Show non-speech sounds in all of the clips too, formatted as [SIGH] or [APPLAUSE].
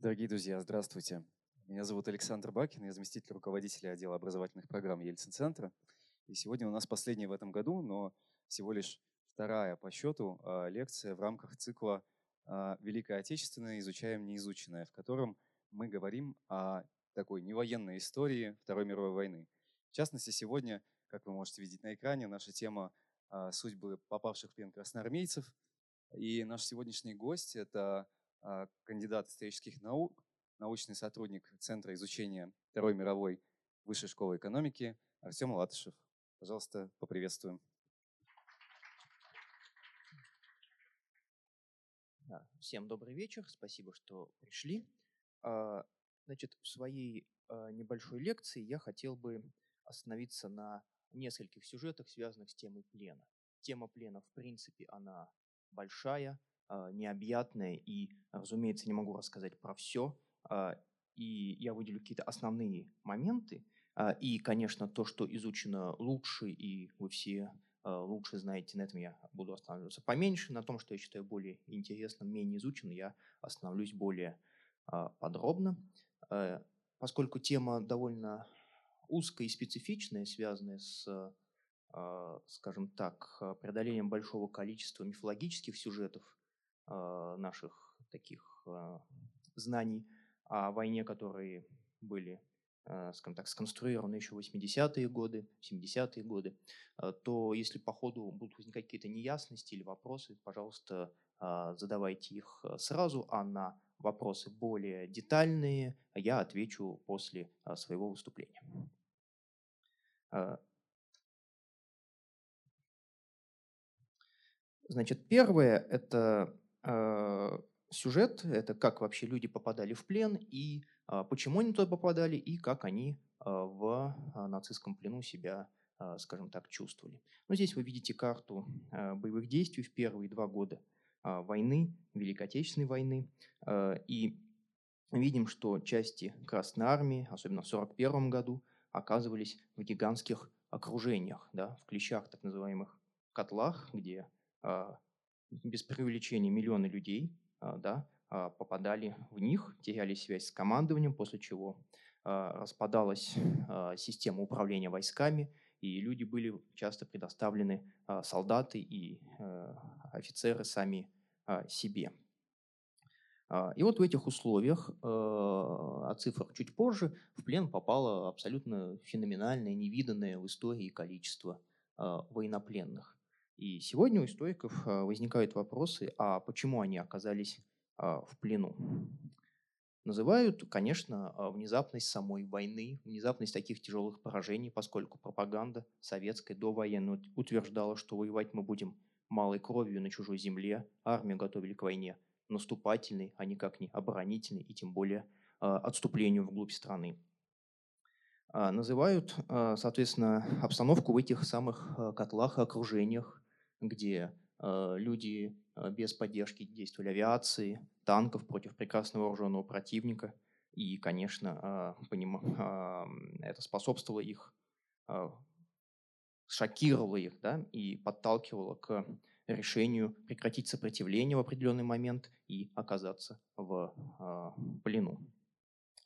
Дорогие друзья, здравствуйте. Меня зовут Александр Бакин, я заместитель руководителя отдела образовательных программ Ельцин-центра. И сегодня у нас последняя в этом году, но всего лишь вторая по счету а, лекция в рамках цикла а, «Великая Отечественная. Изучаем неизученное», в котором мы говорим о такой невоенной истории Второй мировой войны. В частности, сегодня, как вы можете видеть на экране, наша тема а, «Судьбы попавших в плен красноармейцев». И наш сегодняшний гость – это кандидат исторических наук, научный сотрудник Центра изучения Второй мировой Высшей школы экономики Артем Латышев. Пожалуйста, поприветствуем. Всем добрый вечер, спасибо, что пришли. А, значит, в своей а, небольшой лекции я хотел бы остановиться на нескольких сюжетах, связанных с темой плена. Тема плена, в принципе, она большая, а, необъятная, и, разумеется, не могу рассказать про все. И я выделю какие-то основные моменты, а, и, конечно, то, что изучено лучше, и вы все а, лучше знаете, на этом я буду останавливаться поменьше. На том, что я считаю более интересным, менее изученным, я остановлюсь более а, подробно. Поскольку тема довольно узкая и специфичная, связанная с, скажем так, преодолением большого количества мифологических сюжетов наших таких знаний о войне, которые были Э, скажем так, сконструированы еще 80-е годы, 70-е годы, э, то если по ходу будут возникать какие-то неясности или вопросы, пожалуйста, задавайте их э, сразу, а на вопросы более детальные я отвечу после своего выступления. Значит, первое – это сюжет, это как вообще люди попадали в плен и а, почему они туда попадали и как они а, в а, нацистском плену себя, скажем так, чувствовали. Ну, здесь вы видите карту боевых действий в первые два года войны, Великой Отечественной войны. И видим, что части Красной Армии, особенно в 1941 году, оказывались в гигантских окружениях, да, в клещах, так называемых котлах, где без преувеличения миллионы людей да, а, попадали в них, теряли связь с командованием, после чего а, распадалась а, система управления войсками, и люди были часто предоставлены, солдаты и офицеры сами себе. И вот в этих условиях, о цифрах чуть позже, в плен попало абсолютно феноменальное, невиданное в истории количество военнопленных. И сегодня у историков возникают вопросы, а почему они оказались а, в плену. Называют, конечно, а, внезапность самой войны, внезапность таких тяжелых поражений, поскольку пропаганда советская до военной утверждала, что воевать мы будем малой кровью на чужой земле, армию готовили к войне наступательной, а никак не оборонительной, и тем более отступлению вглубь страны. Называют, соответственно, обстановку в этих самых котлах и окружениях, где люди Э, без поддержки действовали авиации, танков против прекрасно вооруженного противника. И, конечно, а, это способствовало их, шокировало их да, и подталкивало к решению прекратить сопротивление в определенный момент и оказаться в плену.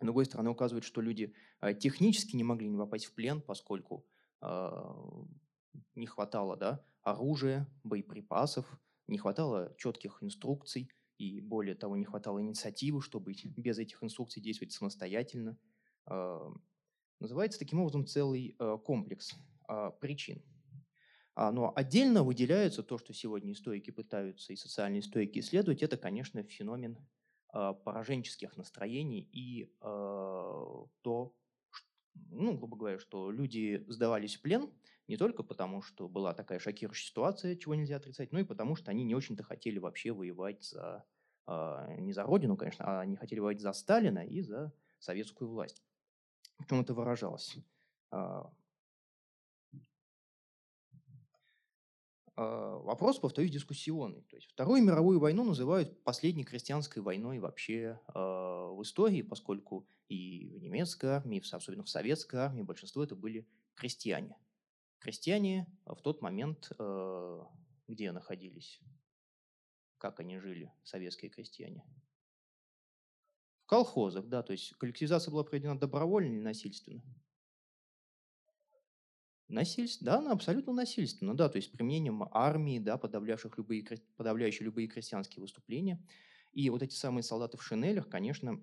С другой стороны, указывает, что люди технически не могли не попасть в плен, поскольку не хватало да, оружия, боеприпасов, не хватало четких инструкций, и более того, не хватало инициативы, чтобы [LAUGHS] без этих инструкций действовать самостоятельно. А, называется таким образом целый а, комплекс а, причин. Но отдельно выделяется то, что сегодня историки пытаются и социальные историки исследовать, это, конечно, феномен пораженческих настроений и то, ну, грубо говоря, что люди сдавались в плен не только потому, что была такая шокирующая ситуация, чего нельзя отрицать, но и потому, что они не очень-то хотели вообще воевать за, э, не за родину, конечно, а они хотели воевать за Сталина и за советскую власть. В чем это выражалось? Вопрос, повторюсь, дискуссионный. То есть Вторую мировую войну называют последней крестьянской войной вообще э, в истории, поскольку и в немецкой армии, особенно в советской армии, большинство это были крестьяне. Крестьяне в тот момент э, где находились? Как они жили, советские крестьяне? В колхозах, да, то есть коллективизация была проведена добровольно или насильственно? Насильственно, да, она абсолютно насильственно, да, то есть применением армии, да, подавлявших любые, подавляющие любые крестьянские выступления. И вот эти самые солдаты в шинелях, конечно,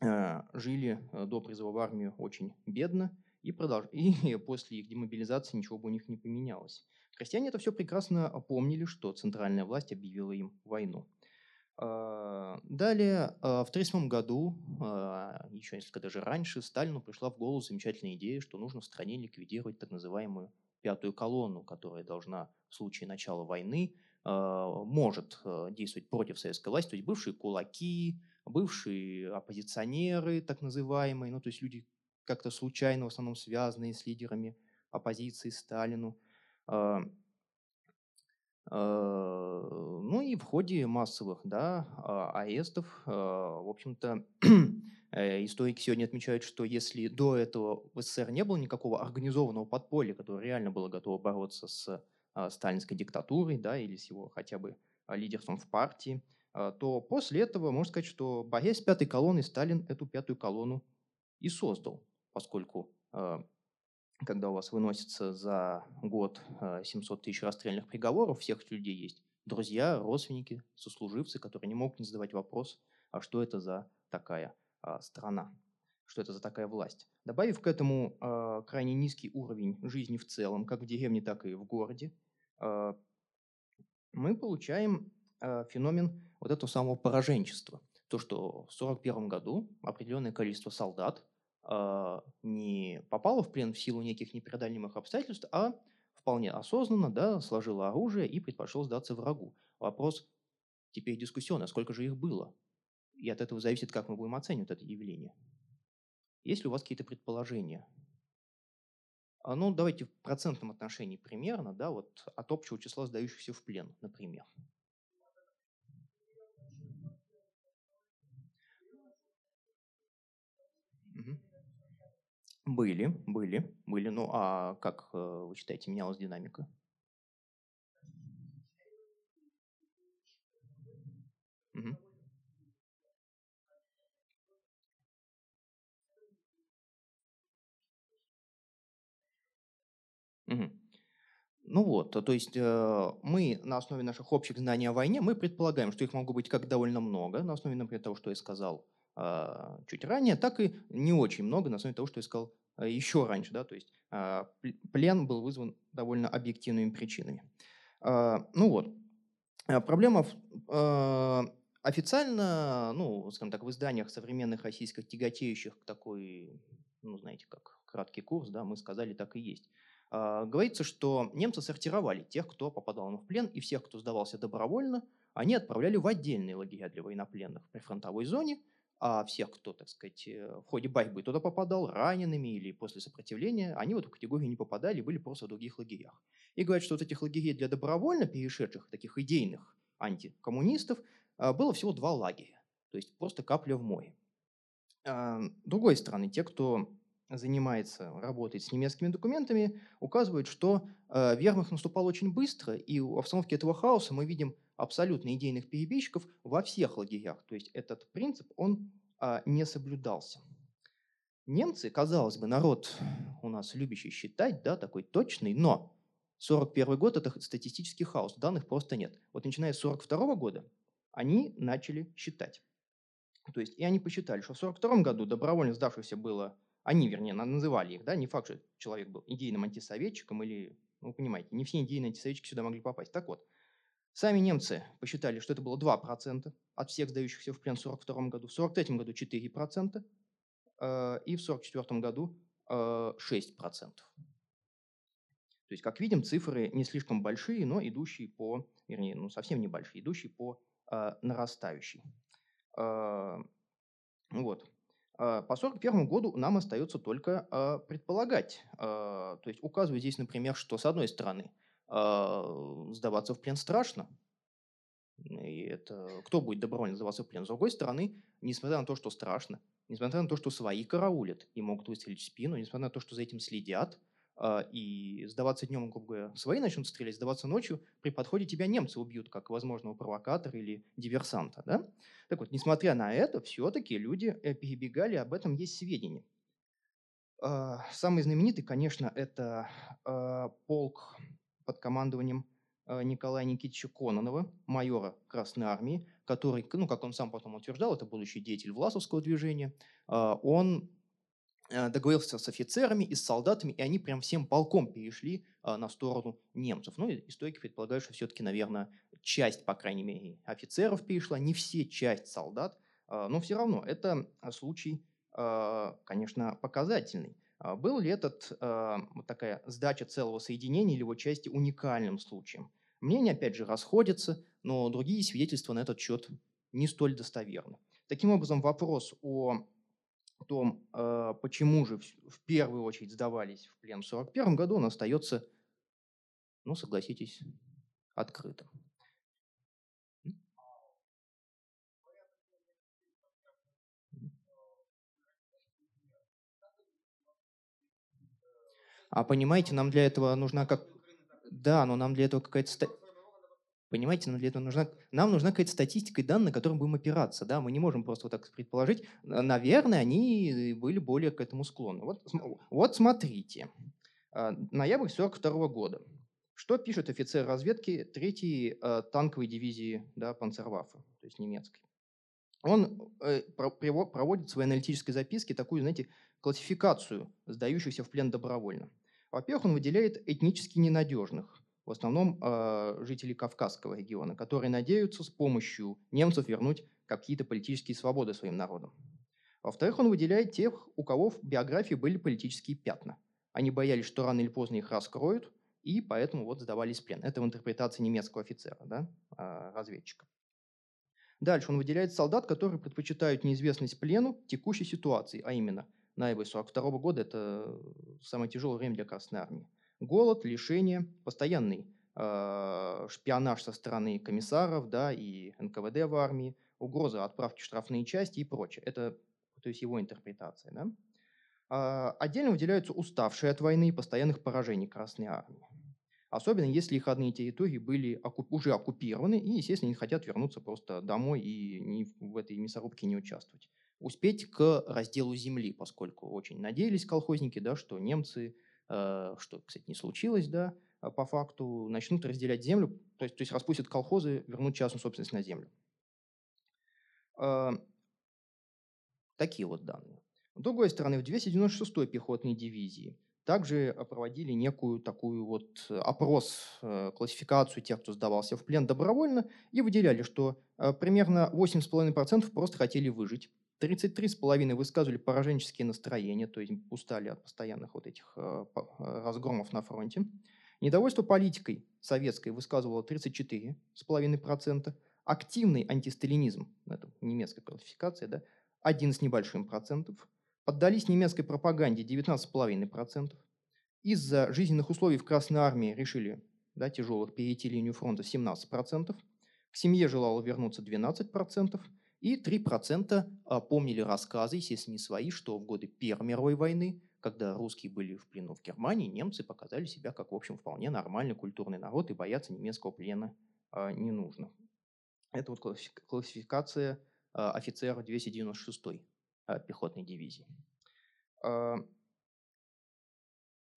э, жили э, до призыва в армию очень бедно, и, продолж... [LAUGHS] и после их демобилизации ничего бы у них не поменялось. Крестьяне это все прекрасно помнили, что центральная власть объявила им войну. А, далее, а, в 1937 году, а, еще несколько даже раньше, Сталину пришла в голову замечательная идея, что нужно в стране ликвидировать так называемую пятую колонну, которая должна в случае начала войны может действовать против советской власти, то есть бывшие кулаки, бывшие оппозиционеры, так называемые, ну то есть люди как-то случайно в основном связанные с лидерами оппозиции Сталину. Э, ну и в ходе массовых да, а, арестов, э, в общем-то, [CLEARS THROAT] э, историки сегодня отмечают, что если до этого в СССР не было никакого организованного подполья, которое реально было готово бороться с а, сталинской диктатурой да, или с его хотя бы лидерством в партии, то после этого можно сказать, что борясь с пятой колонной, Сталин эту пятую колонну и создал, поскольку когда у вас выносится за год 700 э, тысяч расстрельных приговоров, всех людей есть друзья, родственники, сослуживцы, которые не могут не задавать вопрос, а что это за такая а, страна, что это за такая власть. Добавив к этому а, крайне низкий уровень жизни в целом, как в деревне, так и в городе, а, мы получаем а, феномен вот этого самого пораженчества. То, что в 1941 году определенное количество солдат не попала в плен в силу неких непреодолимых обстоятельств, а вполне осознанно да, сложила оружие и предпочел сдаться врагу. Вопрос теперь дискуссионный, сколько же их было? И от этого зависит, как мы будем оценивать это явление. Есть ли у вас какие-то предположения? А, ну, давайте в процентном отношении примерно, да, вот от общего числа сдающихся в плен, например. Были, были, были. Ну, а как э, вы считаете, менялась динамика? Мгм. Мгм. Ну вот, то есть э, мы на основе наших общих знаний о войне, мы предполагаем, что их могло быть как довольно много, на основе, например, того, что я сказал а, чуть ранее, так и не очень много на основе того, что я сказал а, еще раньше. Да? То есть а, плен был вызван довольно объективными причинами. Ну вот, проблема официально, ну, скажем так, в изданиях современных российских, тяготеющих к такой, ну, знаете, как краткий курс, да, мы сказали, так и есть. Говорится, что немцы сортировали тех, кто попадал в плен, и всех, кто сдавался добровольно, они отправляли в отдельные лагеря для военнопленных при фронтовой зоне – а всех, кто, так сказать, э, в ходе борьбы туда попадал, ранеными или после сопротивления, они в эту категорию не попадали, были просто в других лагерях. И говорят, что вот этих лагерей для добровольно перешедших, таких идейных антикоммунистов, а, было всего два лагеря. То есть просто капля в море. А, с другой стороны, те, кто занимается, работает с немецкими документами, указывают, что э, вермахт наступал очень быстро, и в обстановке этого хаоса мы видим абсолютно идейных перебежчиков во всех лагерях. То есть этот принцип, он а, не соблюдался. Немцы, казалось бы, народ у нас любящий считать, да, такой точный, но 41 год – это статистический хаос, данных просто нет. Вот начиная с 42 года они начали считать. То есть, и они посчитали, что в 42 году добровольно сдавшихся было, они, вернее, называли их, да, не факт, что человек был идейным антисоветчиком или, ну, понимаете, не все идейные антисоветчики сюда могли попасть. Так вот, Сами немцы посчитали, что это было 2% от всех сдающихся в плен в 1942 году, в 1943 году 4% э, и в 1944 году 6%. Э, То есть, как видим, цифры не слишком большие, но идущие по, вернее, ну совсем небольшие, идущие по э, нарастающей. Вот. По 1941 году нам остается только предполагать. То есть указываю здесь, например, что с одной стороны – сдаваться в плен страшно. И это кто будет добровольно сдаваться в плен? С другой стороны, несмотря на то, что страшно, несмотря на то, что свои караулят и могут выстрелить в спину, несмотря на то, что за этим следят, и сдаваться днем, грубо говоря, свои начнут стрелять, сдаваться ночью, при подходе тебя немцы убьют, как возможного провокатора или диверсанта. Да? Так вот, несмотря на это, все-таки люди э, перебегали, об этом есть сведения. Самый знаменитый, конечно, это полк под командованием Николая Никитича Кононова, майора Красной Армии, который, ну, как он сам потом утверждал, это будущий деятель Власовского движения, он Э, договорился с офицерами и с солдатами, и они прям всем полком перешли на сторону немцев. Ну, историки предполагают, что все-таки, наверное, часть, по крайней мере, офицеров перешла, не все, часть солдат, но все равно это случай, конечно, показательный. Был ли этот, вот такая сдача целого соединения или его части уникальным случаем? Мнения, опять же, расходятся, но другие свидетельства на этот счет не столь достоверны. Таким образом, вопрос о том, а, почему же в первую очередь сдавались в плен в 1941 году, он остается, ну, согласитесь, открытым. А понимаете, нам для этого нужна как... Да, но нам для этого какая-то Понимаете, нам для этого нужна, нам нужна какая-то статистика и данные, на которые будем опираться. Да? Мы не можем просто вот так предположить. Наверное, они были более к этому склонны. Вот, вот смотрите. А, ноябрь 1942 года. Что пишет офицер разведки 3-й э, танковой дивизии да, Панцерваффе, то есть немецкой? Он э, проводит в своей аналитической записке такую, знаете, классификацию сдающихся в плен добровольно. Во-первых, он выделяет этнически ненадежных, в основном э, жители Кавказского региона, которые надеются с помощью немцев вернуть какие-то политические свободы своим народам. Во-вторых, он выделяет тех, у кого в биографии были политические пятна. Они боялись, что рано или поздно их раскроют, и поэтому вот сдавались в плен. Это в интерпретации немецкого офицера, да, э, разведчика. Дальше он выделяет солдат, которые предпочитают неизвестность плену текущей ситуации, а именно ноябрь 1942 года – это самое тяжелое время для Красной Армии. Голод, лишение, постоянный э, шпионаж со стороны комиссаров да, и НКВД в армии, угроза отправки штрафные части и прочее. Это то есть его интерпретация. Да? А, отдельно выделяются уставшие от войны и постоянных поражений Красной Армии. Особенно если их родные территории были уже оккупированы, и, естественно, не хотят вернуться просто домой и не, в этой мясорубке не участвовать. Успеть к разделу земли, поскольку очень надеялись колхозники, да, что немцы Э, что, кстати, не случилось, да, а по факту начнут разделять землю, то есть, то есть распустят колхозы, вернут частную собственность на землю. Э, такие вот данные. С другой стороны, в 296-й пехотной дивизии также проводили некую такую вот опрос, э, классификацию тех, кто сдавался в плен добровольно, и выделяли, что примерно 8,5% просто хотели выжить. 33,5 высказывали пораженческие настроения, то есть устали от постоянных вот этих э, э, разгромов на фронте. Недовольство политикой советской высказывало 34,5%. Активный антисталинизм, это немецкая классификация, да, 1 с небольшим процентов. Поддались немецкой пропаганде 19,5%. Из-за жизненных условий в Красной Армии решили да, тяжелых перейти линию фронта 17%. К семье желало вернуться 12%. И 3% а, помнили рассказы, естественно, не свои, что в годы Первой мировой войны, когда русские были в плену в Германии, немцы показали себя как, в общем, вполне нормальный культурный народ, и бояться немецкого плена а, не нужно. Это вот классификация а, офицера 296-й пехотной дивизии.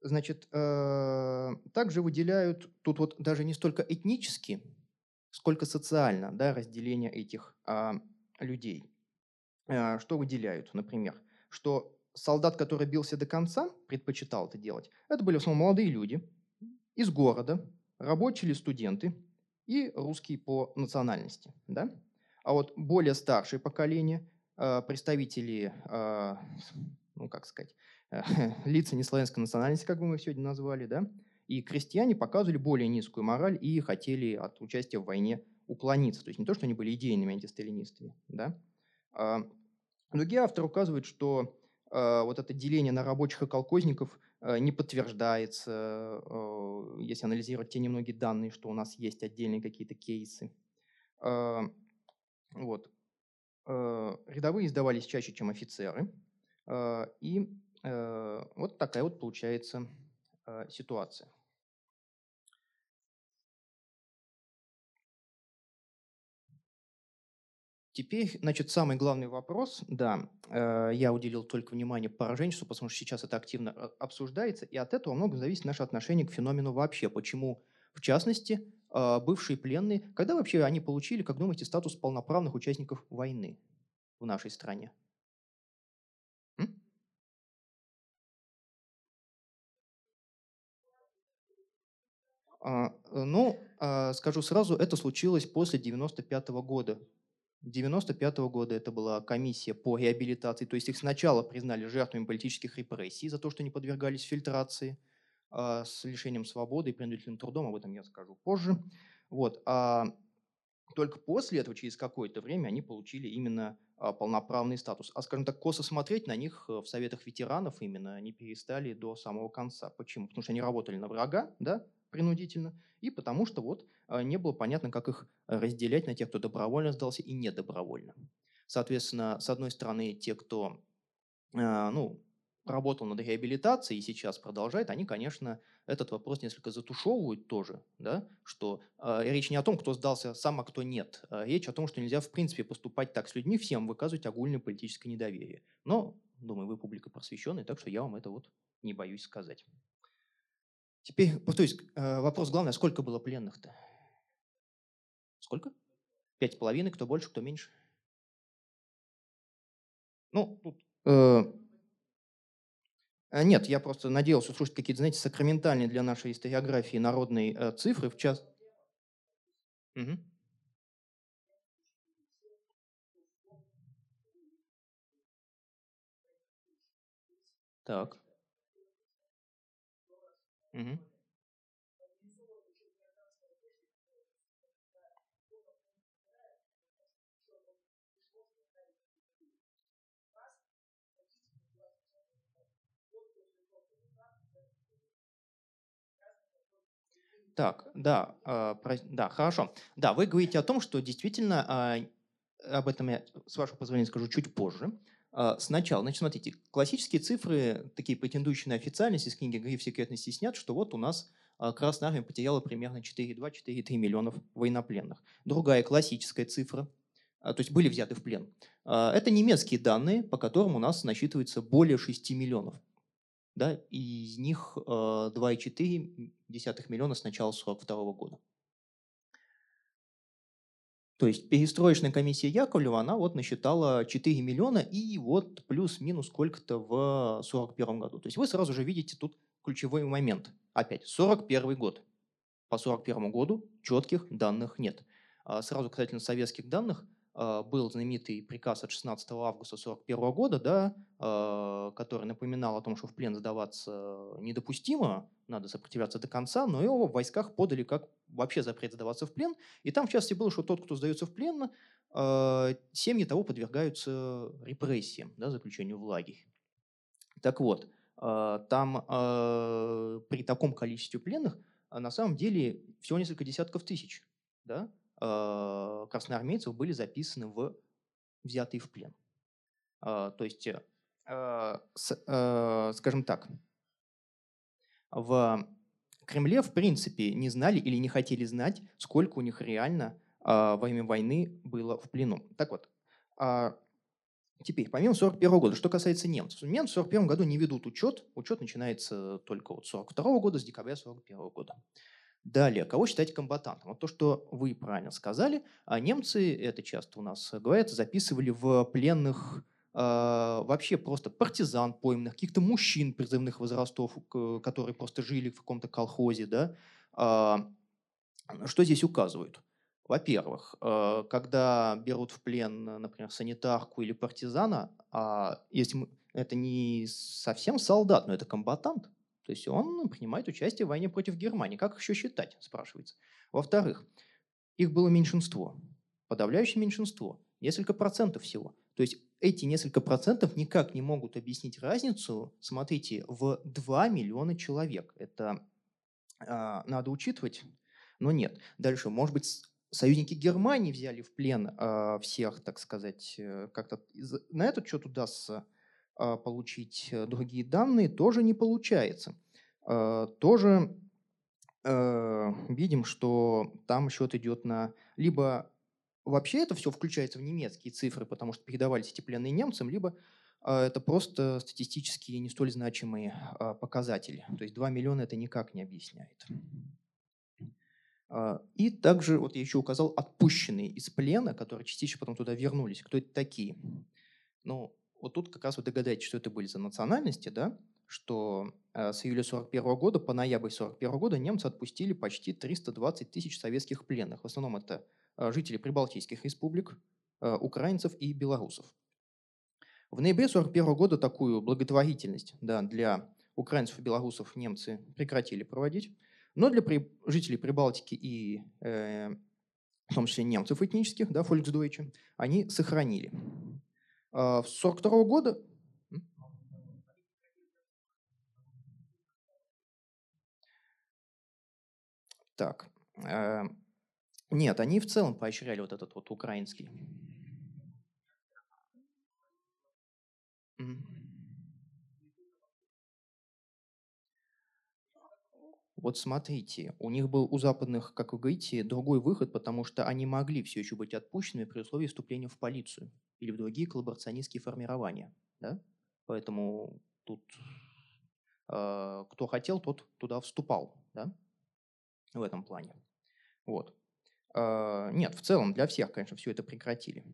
Значит, также выделяют, тут вот даже не столько этнически, сколько социально, да, разделение этих людей. Э, что выделяют, например, что солдат, который бился до конца, предпочитал это делать, это были в основном молодые люди из города, рабочие или студенты и русские по национальности. Да? А вот более старшее поколение, э, представители, э, ну как сказать, [LAUGHS] лица неславянской национальности, как бы мы сегодня назвали, да, и крестьяне показывали более низкую мораль и хотели от участия в войне уклониться. То есть не то, что они были идейными антисталинистами. Да? А другие авторы указывают, что а, вот это деление на рабочих и колхозников а, не подтверждается, если анализировать те немногие данные, что у нас есть отдельные какие-то кейсы. Вот. Рядовые сдавались чаще, чем офицеры. И вот такая вот получается ситуация. Теперь, значит, самый главный вопрос, да, э, я уделил только внимание пораженчеству, потому что сейчас это активно э, обсуждается, и от этого много зависит наше отношение к феномену вообще. Почему, в частности, э, бывшие пленные, когда вообще они получили, как думаете, статус полноправных участников войны в нашей стране? А, ну, а, скажу сразу, это случилось после 95 -го года. 1995 года это была комиссия по реабилитации, то есть их сначала признали жертвами политических репрессий за то, что не подвергались фильтрации э, с лишением свободы и принудительным трудом, об этом я скажу позже. Вот. А только после этого, через какое-то время, они получили именно а, полноправный статус. А, скажем так, косо смотреть на них э, в советах ветеранов именно они перестали до самого конца. Почему? Потому что они работали на врага, да, принудительно, и потому что вот а, не было понятно, как их разделять на тех, кто добровольно сдался и недобровольно. Соответственно, с одной стороны, те, кто а, ну, работал над реабилитацией и сейчас продолжает, они, конечно, этот вопрос несколько затушевывают тоже, да, что э, речь не о том, кто сдался сам, а кто нет. А речь о том, что нельзя в принципе поступать так с людьми, всем выказывать огульное политическое недоверие. Но, думаю, вы публика просвещенная, так что я вам это вот не боюсь сказать. Теперь, повторюсь, э, вопрос главный, а сколько было пленных-то? Сколько? Пять с половиной, кто больше, кто меньше? Ну, тут... Э, э, нет, я просто надеялся услышать какие-то, знаете, сакраментальные для нашей историографии народные э, цифры в час. Угу. Так. Мгм. Так, да, а, про- да, хорошо. Да, вы говорите о том, что действительно, а, об этом я, с вашего позволения, скажу чуть позже. А, сначала, значит, смотрите, классические цифры, такие претендующие на официальность из книги «Гриф секретности» снят, что вот у нас а, Красная Армия потеряла примерно 4,2-4,3 миллионов военнопленных. Другая классическая цифра, а, то есть были взяты в плен, это немецкие данные, по которым у нас насчитывается более 6 миллионов. Да, и из них 2,4 миллиона с начала 1942 года. То есть перестроечная комиссия Яковлева, она вот насчитала 4 миллиона и вот плюс-минус сколько-то в 1941 году. То есть вы сразу же видите тут ключевой момент. Опять, 41 год. По 41 году четких данных нет. А сразу касательно советских данных, был знаменитый приказ от 16 августа 1941 года, да, а, который напоминал о том, что в плен сдаваться недопустимо, надо сопротивляться до конца, но его в войсках подали как вообще запрет сдаваться в плен. И там в частности было, что тот, кто сдается в плен, а, семьи того подвергаются репрессиям, да, заключению в лагерь. Так вот, там при таком количестве пленных на самом деле всего несколько десятков тысяч да, красноармейцев были записаны в взятые в плен. Э, то есть, э, с, э, скажем так, в Кремле в принципе не знали или не хотели знать, сколько у них реально э, во время войны было в плену. Так вот, э, теперь, помимо 1941 года, что касается немцев. Немцы в 1941 году не ведут учет. Учет начинается только вот 1942 года, с декабря 1941 года. Далее, кого считать комбатантом? Вот то, что вы правильно сказали, а немцы, это часто у нас говорят, записывали в пленных э, вообще просто партизан пойманных, каких-то мужчин призывных возрастов, которые просто жили в каком-то колхозе. Да? Э, что здесь указывают? Во-первых, э, когда берут в плен, например, санитарку или партизана, э, если это не совсем солдат, но это комбатант, то есть он принимает участие в войне против Германии. Как еще считать, спрашивается. Во-вторых, их было меньшинство, подавляющее меньшинство, несколько процентов всего. То есть эти несколько процентов никак не могут объяснить разницу, смотрите, в 2 миллиона человек. Это э, надо учитывать, но нет. Дальше, может быть, союзники Германии взяли в плен э, всех, так сказать, э, как-то на этот счет удастся получить э, другие данные, тоже не получается. тоже видим, что там счет идет на либо вообще это все включается в немецкие цифры, потому что передавались эти пленные немцам, либо это просто статистически не столь значимые показатели. То есть 2 миллиона это никак не объясняет. А, и также, вот я еще указал, отпущенные из плена, которые частично потом туда вернулись. Кто это такие? Ну, вот тут как раз вы догадаетесь, что это были за национальности, да? что а, с июля 1941 года по ноябрь 1941 года немцы отпустили почти 320 тысяч советских пленных. В основном это а, жители прибалтийских республик, украинцев и белорусов. В ноябре 1941 года такую благотворительность да, для украинцев и белорусов немцы прекратили проводить. Но для при... жителей Прибалтики и э, в том числе немцев этнических, да, Volksdeutsche, они сохранили. А с 1942 года Так. Э, нет, они в целом поощряли вот этот вот украинский. Вот смотрите, у них был у западных, как вы говорите, другой выход, потому что они могли все еще быть отпущенными при условии вступления в полицию или в другие коллаборационистские формирования. Да? Поэтому тут э, кто хотел, тот туда вступал. Да? В этом плане. Вот. Э, нет, в целом для всех, конечно, все это прекратили.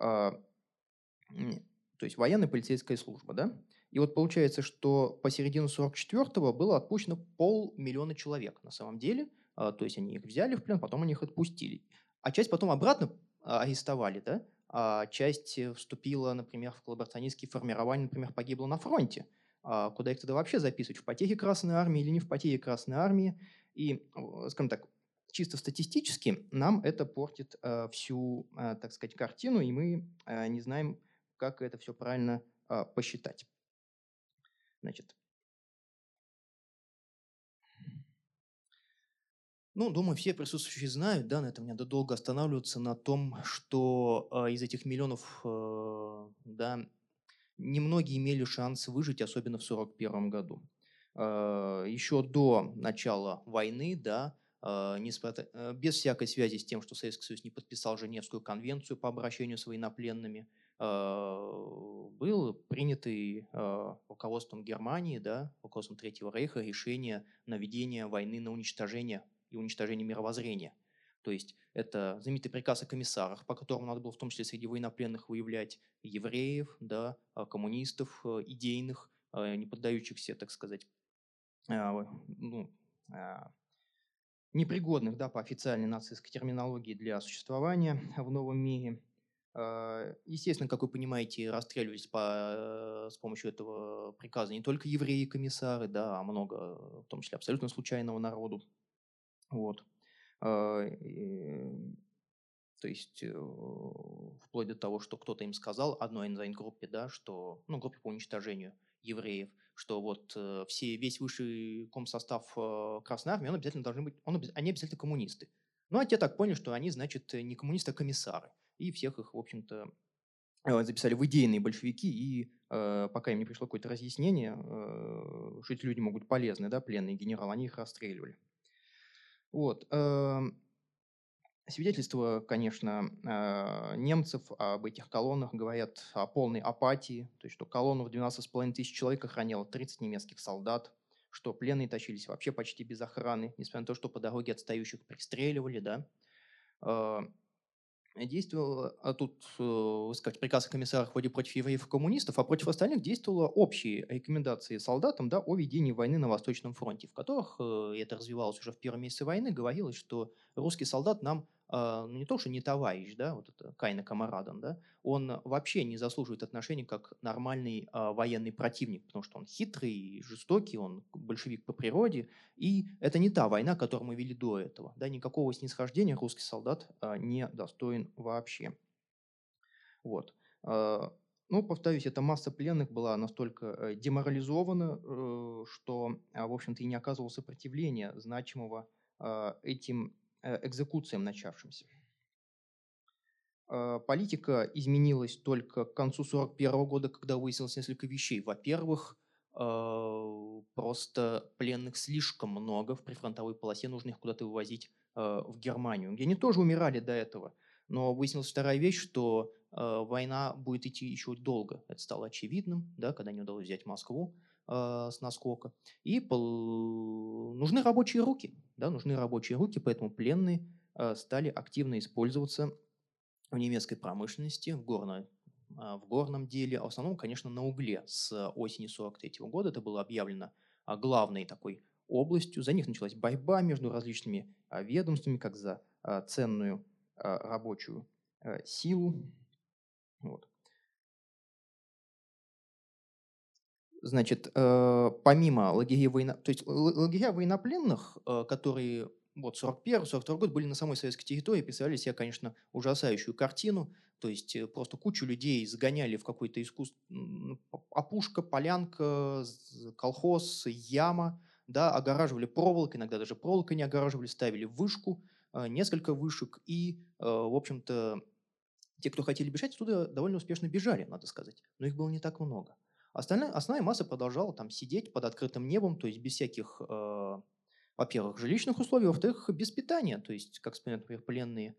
Э, то есть военная полицейская служба, да? И вот получается, что по середину 44-го было отпущено полмиллиона человек на самом деле. А, то есть они их взяли в плен, потом они их отпустили. А часть потом обратно а, арестовали, да? А часть э, вступила, например, в коллаборационистские формирования, например, погибла на фронте. А куда их тогда вообще записывать? В потехе Красной Армии или не в потехе Красной Армии? И, скажем так, чисто статистически нам это портит э, всю, э, так сказать, картину, и мы э, не знаем, как это все правильно э, посчитать. Значит, Ну, думаю, все присутствующие знают, да, на этом не надо долго останавливаться на том, что э, из этих миллионов, э, да, немногие имели шанс выжить, особенно в 1941 году. Э, еще до начала войны, да, э, э, без всякой связи с тем, что Советский Союз не подписал Женевскую конвенцию по обращению с военнопленными, был принятый а, руководством Германии, да, руководством Третьего Рейха решение на ведение войны на уничтожение и уничтожение мировоззрения. То есть это знаменитый приказ о комиссарах, по которому надо было в том числе среди военнопленных выявлять евреев, да, а, коммунистов, идейных, не поддающихся, так сказать, ну, непригодных да, по официальной нацистской терминологии для существования в новом мире – естественно, как вы понимаете, расстреливались по, с помощью этого приказа не только евреи и комиссары, да, а много, в том числе абсолютно случайного народу. Вот. А, то есть э, вплоть до того, что кто-то им сказал, одной инзайн-группе, да, что, ну, группе по уничтожению евреев, что вот э, все, весь высший комсостав э, Красной Армии, он обязательно должны быть, он, они обязательно коммунисты. Ну, а те так поняли, что они, значит, не коммунисты, а комиссары и всех их, в общем-то, э, записали в идейные большевики, и э, пока им не пришло какое-то разъяснение, э, что эти люди могут быть полезны, да, пленные генералы, они их расстреливали. Вот. Э, свидетельства, конечно, э, немцев об этих колоннах говорят о полной апатии, то есть что колонну в 12,5 тысяч человек охраняло 30 немецких солдат, что пленные тащились вообще почти без охраны, несмотря на то, что по дороге отстающих пристреливали, да. Э, действовал, а тут, э, сказать, приказ о комиссарах вроде против евреев и коммунистов, а против остальных действовало общие рекомендации солдатам да, о ведении войны на Восточном фронте, в которых, э, это развивалось уже в первом месяце войны, говорилось, что русский солдат нам ну, не то, что не товарищ, да, вот это Кайна Камарадан, да, он вообще не заслуживает отношений как нормальный а, военный противник, потому что он хитрый, жестокий, он большевик по природе, и это не та война, которую мы вели до этого, да, никакого снисхождения русский солдат а, не достоин вообще. Вот. А, ну, повторюсь, эта масса пленных была настолько э, деморализована, э, что, в общем-то, и не оказывало сопротивления значимого этим Э, экзекуциям начавшимся. Э, политика изменилась только к концу 1941 года, когда выяснилось несколько вещей. Во-первых, э, просто пленных слишком много в прифронтовой полосе, нужно их куда-то вывозить э, в Германию, где они тоже умирали до этого. Но выяснилась вторая вещь, что э, война будет идти еще долго. Это стало очевидным, да, когда не удалось взять Москву э, с наскока. И пол... нужны рабочие руки, да, нужны рабочие руки, поэтому пленные э, стали активно использоваться в немецкой промышленности, в, горно, э, в горном деле, а в основном, конечно, на угле. С осени 43 года это было объявлено э, главной такой областью. За них началась борьба между различными э, ведомствами, как за ценную а, рабочую э, силу. Вот. Значит, э, помимо лагерей, военно... то есть лагеря военнопленных, э, которые вот 41-42 год были на самой советской территории, представляли себе, конечно, ужасающую картину. То есть просто кучу людей загоняли в какой-то искусство... опушка, полянка, колхоз, яма, да, огораживали проволокой, иногда даже проволокой не огораживали, ставили вышку, несколько вышек, и, в общем-то, те, кто хотели бежать, оттуда довольно успешно бежали, надо сказать, но их было не так много. Остальная, основная масса продолжала там сидеть под открытым небом, то есть без всяких, э, во-первых, жилищных условий, во-вторых, без питания, то есть, как вспоминают, например, пленные,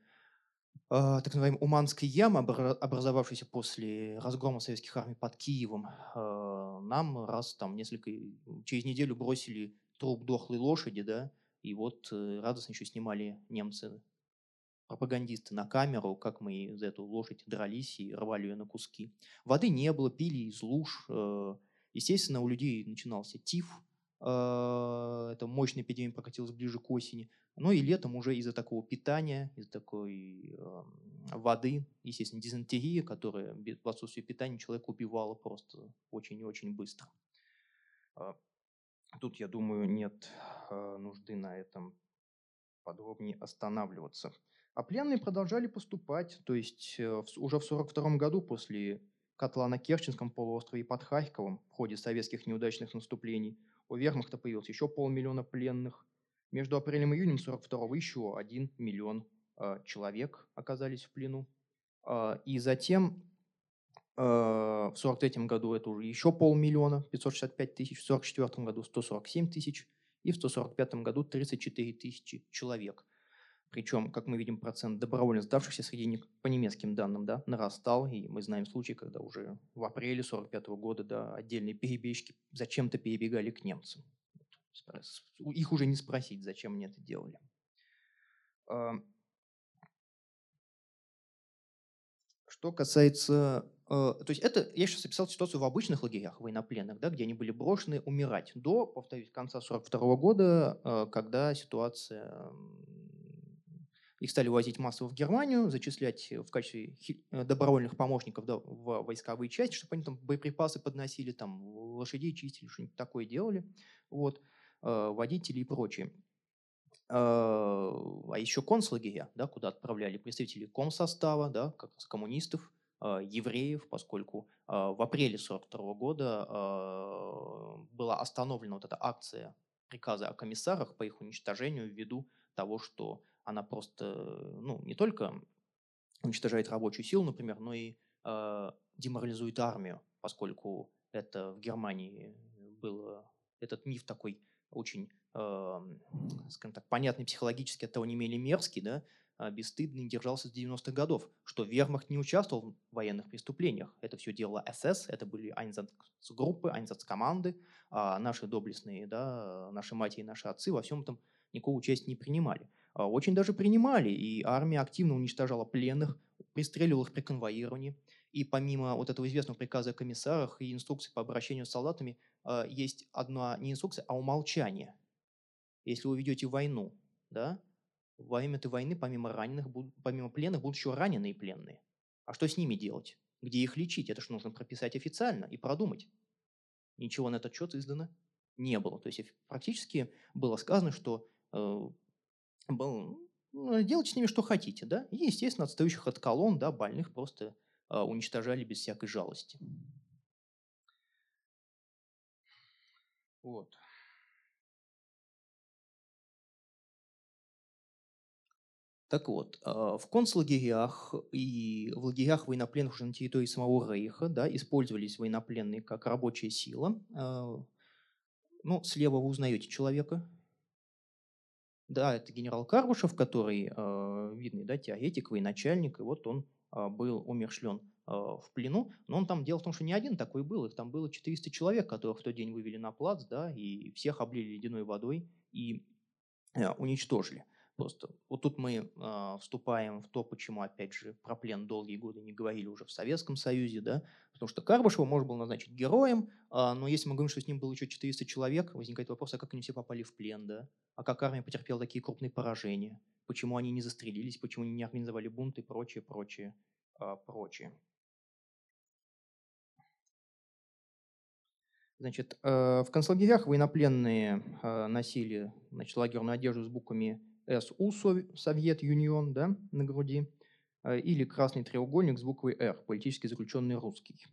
э, так называемой Уманской ямы, образовавшейся после разгрома советских армий под Киевом, э, нам раз там несколько, через неделю бросили труп дохлой лошади, да, и вот э, радостно еще снимали немцы, пропагандисты на камеру, как мы за эту лошадь дрались и рвали ее на куски. Воды не было, пили из луж. Э, естественно, у людей начинался тиф. Э, это мощная эпидемия прокатилась ближе к осени. Но и летом уже из-за такого питания, из-за такой эм, воды, естественно, дизентерия, которая в отсутствии питания человека убивала просто очень и очень быстро. Тут, я думаю, нет э, нужды на этом подробнее останавливаться. А пленные продолжали поступать, то есть э, уже в 1942 году после котла на Керченском полуострове под Харьковом в ходе советских неудачных наступлений у вермахта появилось еще полмиллиона пленных. Между апрелем и июнем 1942 еще один миллион э, человек оказались в плену. Э, и затем Э, в 1943 году это уже еще полмиллиона, 565 тысяч, в 1944 году 147 тысяч и в 145 году 34 тысячи человек. Причем, как мы видим, процент добровольно сдавшихся среди по немецким данным, да, нарастал. И мы знаем случаи, когда уже в апреле 1945 года да, отдельные перебежки зачем-то перебегали к немцам. Их уже не спросить, зачем они это делали. Что касается Э, то есть это, я сейчас описал ситуацию в обычных лагерях военнопленных, да, где они были брошены умирать до, повторюсь, конца 1942 года, э, когда ситуация, их стали возить массово в Германию, зачислять в качестве э, добровольных помощников в войсковые части, чтобы они там боеприпасы подносили, там лошадей чистили, что-нибудь такое делали, вот, водители и прочее. А еще концлагеря, да, куда отправляли представителей комсостава, да, как раз коммунистов, а, евреев, поскольку а, в апреле 1942 года а, была остановлена вот эта акция приказа о комиссарах по их уничтожению ввиду того, что она просто ну, не только уничтожает рабочую силу, например, но и деморализует армию, поскольку это в Германии был этот миф такой очень, скажем так, понятный психологически, от того не менее мерзкий, да, а, бесстыдно держался с 90-х годов, что вермахт не участвовал в военных преступлениях. Это все делала СС, это были Айнзацгруппы, Айнзацкоманды, а наши доблестные, да, наши матери и наши отцы во всем этом никакого участия не принимали. А очень даже принимали, и армия активно уничтожала пленных, пристреливала их при конвоировании. И помимо вот этого известного приказа о комиссарах и инструкции по обращению с солдатами, а, есть одна не инструкция, а умолчание. Если вы ведете войну, да, во время этой войны помимо раненых, помимо пленных будут еще раненые пленные. А что с ними делать? Где их лечить? Это же нужно прописать официально и продумать. Ничего на этот счет издано не было. То есть практически было сказано, что э, был, ну, делайте с ними что хотите, да? И, естественно, отстающих от колонн, да, больных просто э, уничтожали без всякой жалости. Вот. Так вот, а, в концлагерях и в лагерях военнопленных уже на территории самого Рейха да, использовались военнопленные как рабочая сила. А, Ну, слева вы узнаете человека. Да, это генерал Карбушев, который э, видный да, теоретик, военачальник, и вот он э, был умершлен э, в плену. Но он там, дело в том, что не один такой был, их там было 400 человек, которых в тот день вывели на плац, да, и всех облили ледяной водой и э, уничтожили. Просто вот тут мы э, вступаем в то, почему, опять же, про плен долгие годы не говорили уже в Советском Союзе, да, потому что Карбышева можно было назначить героем, э, но если мы говорим, что с ним было еще 400 человек, возникает вопрос, а как они все попали в плен, да, а как армия потерпела такие крупные поражения, почему они не застрелились, почему они не организовали бунт и прочее, прочее, э, прочее. Значит, в концлагерях военнопленные носили значит, лагерную одежду с буквами СУ Совет Юнион да, на груди, э, или красный треугольник с буквой «Р» – политически заключенный русский.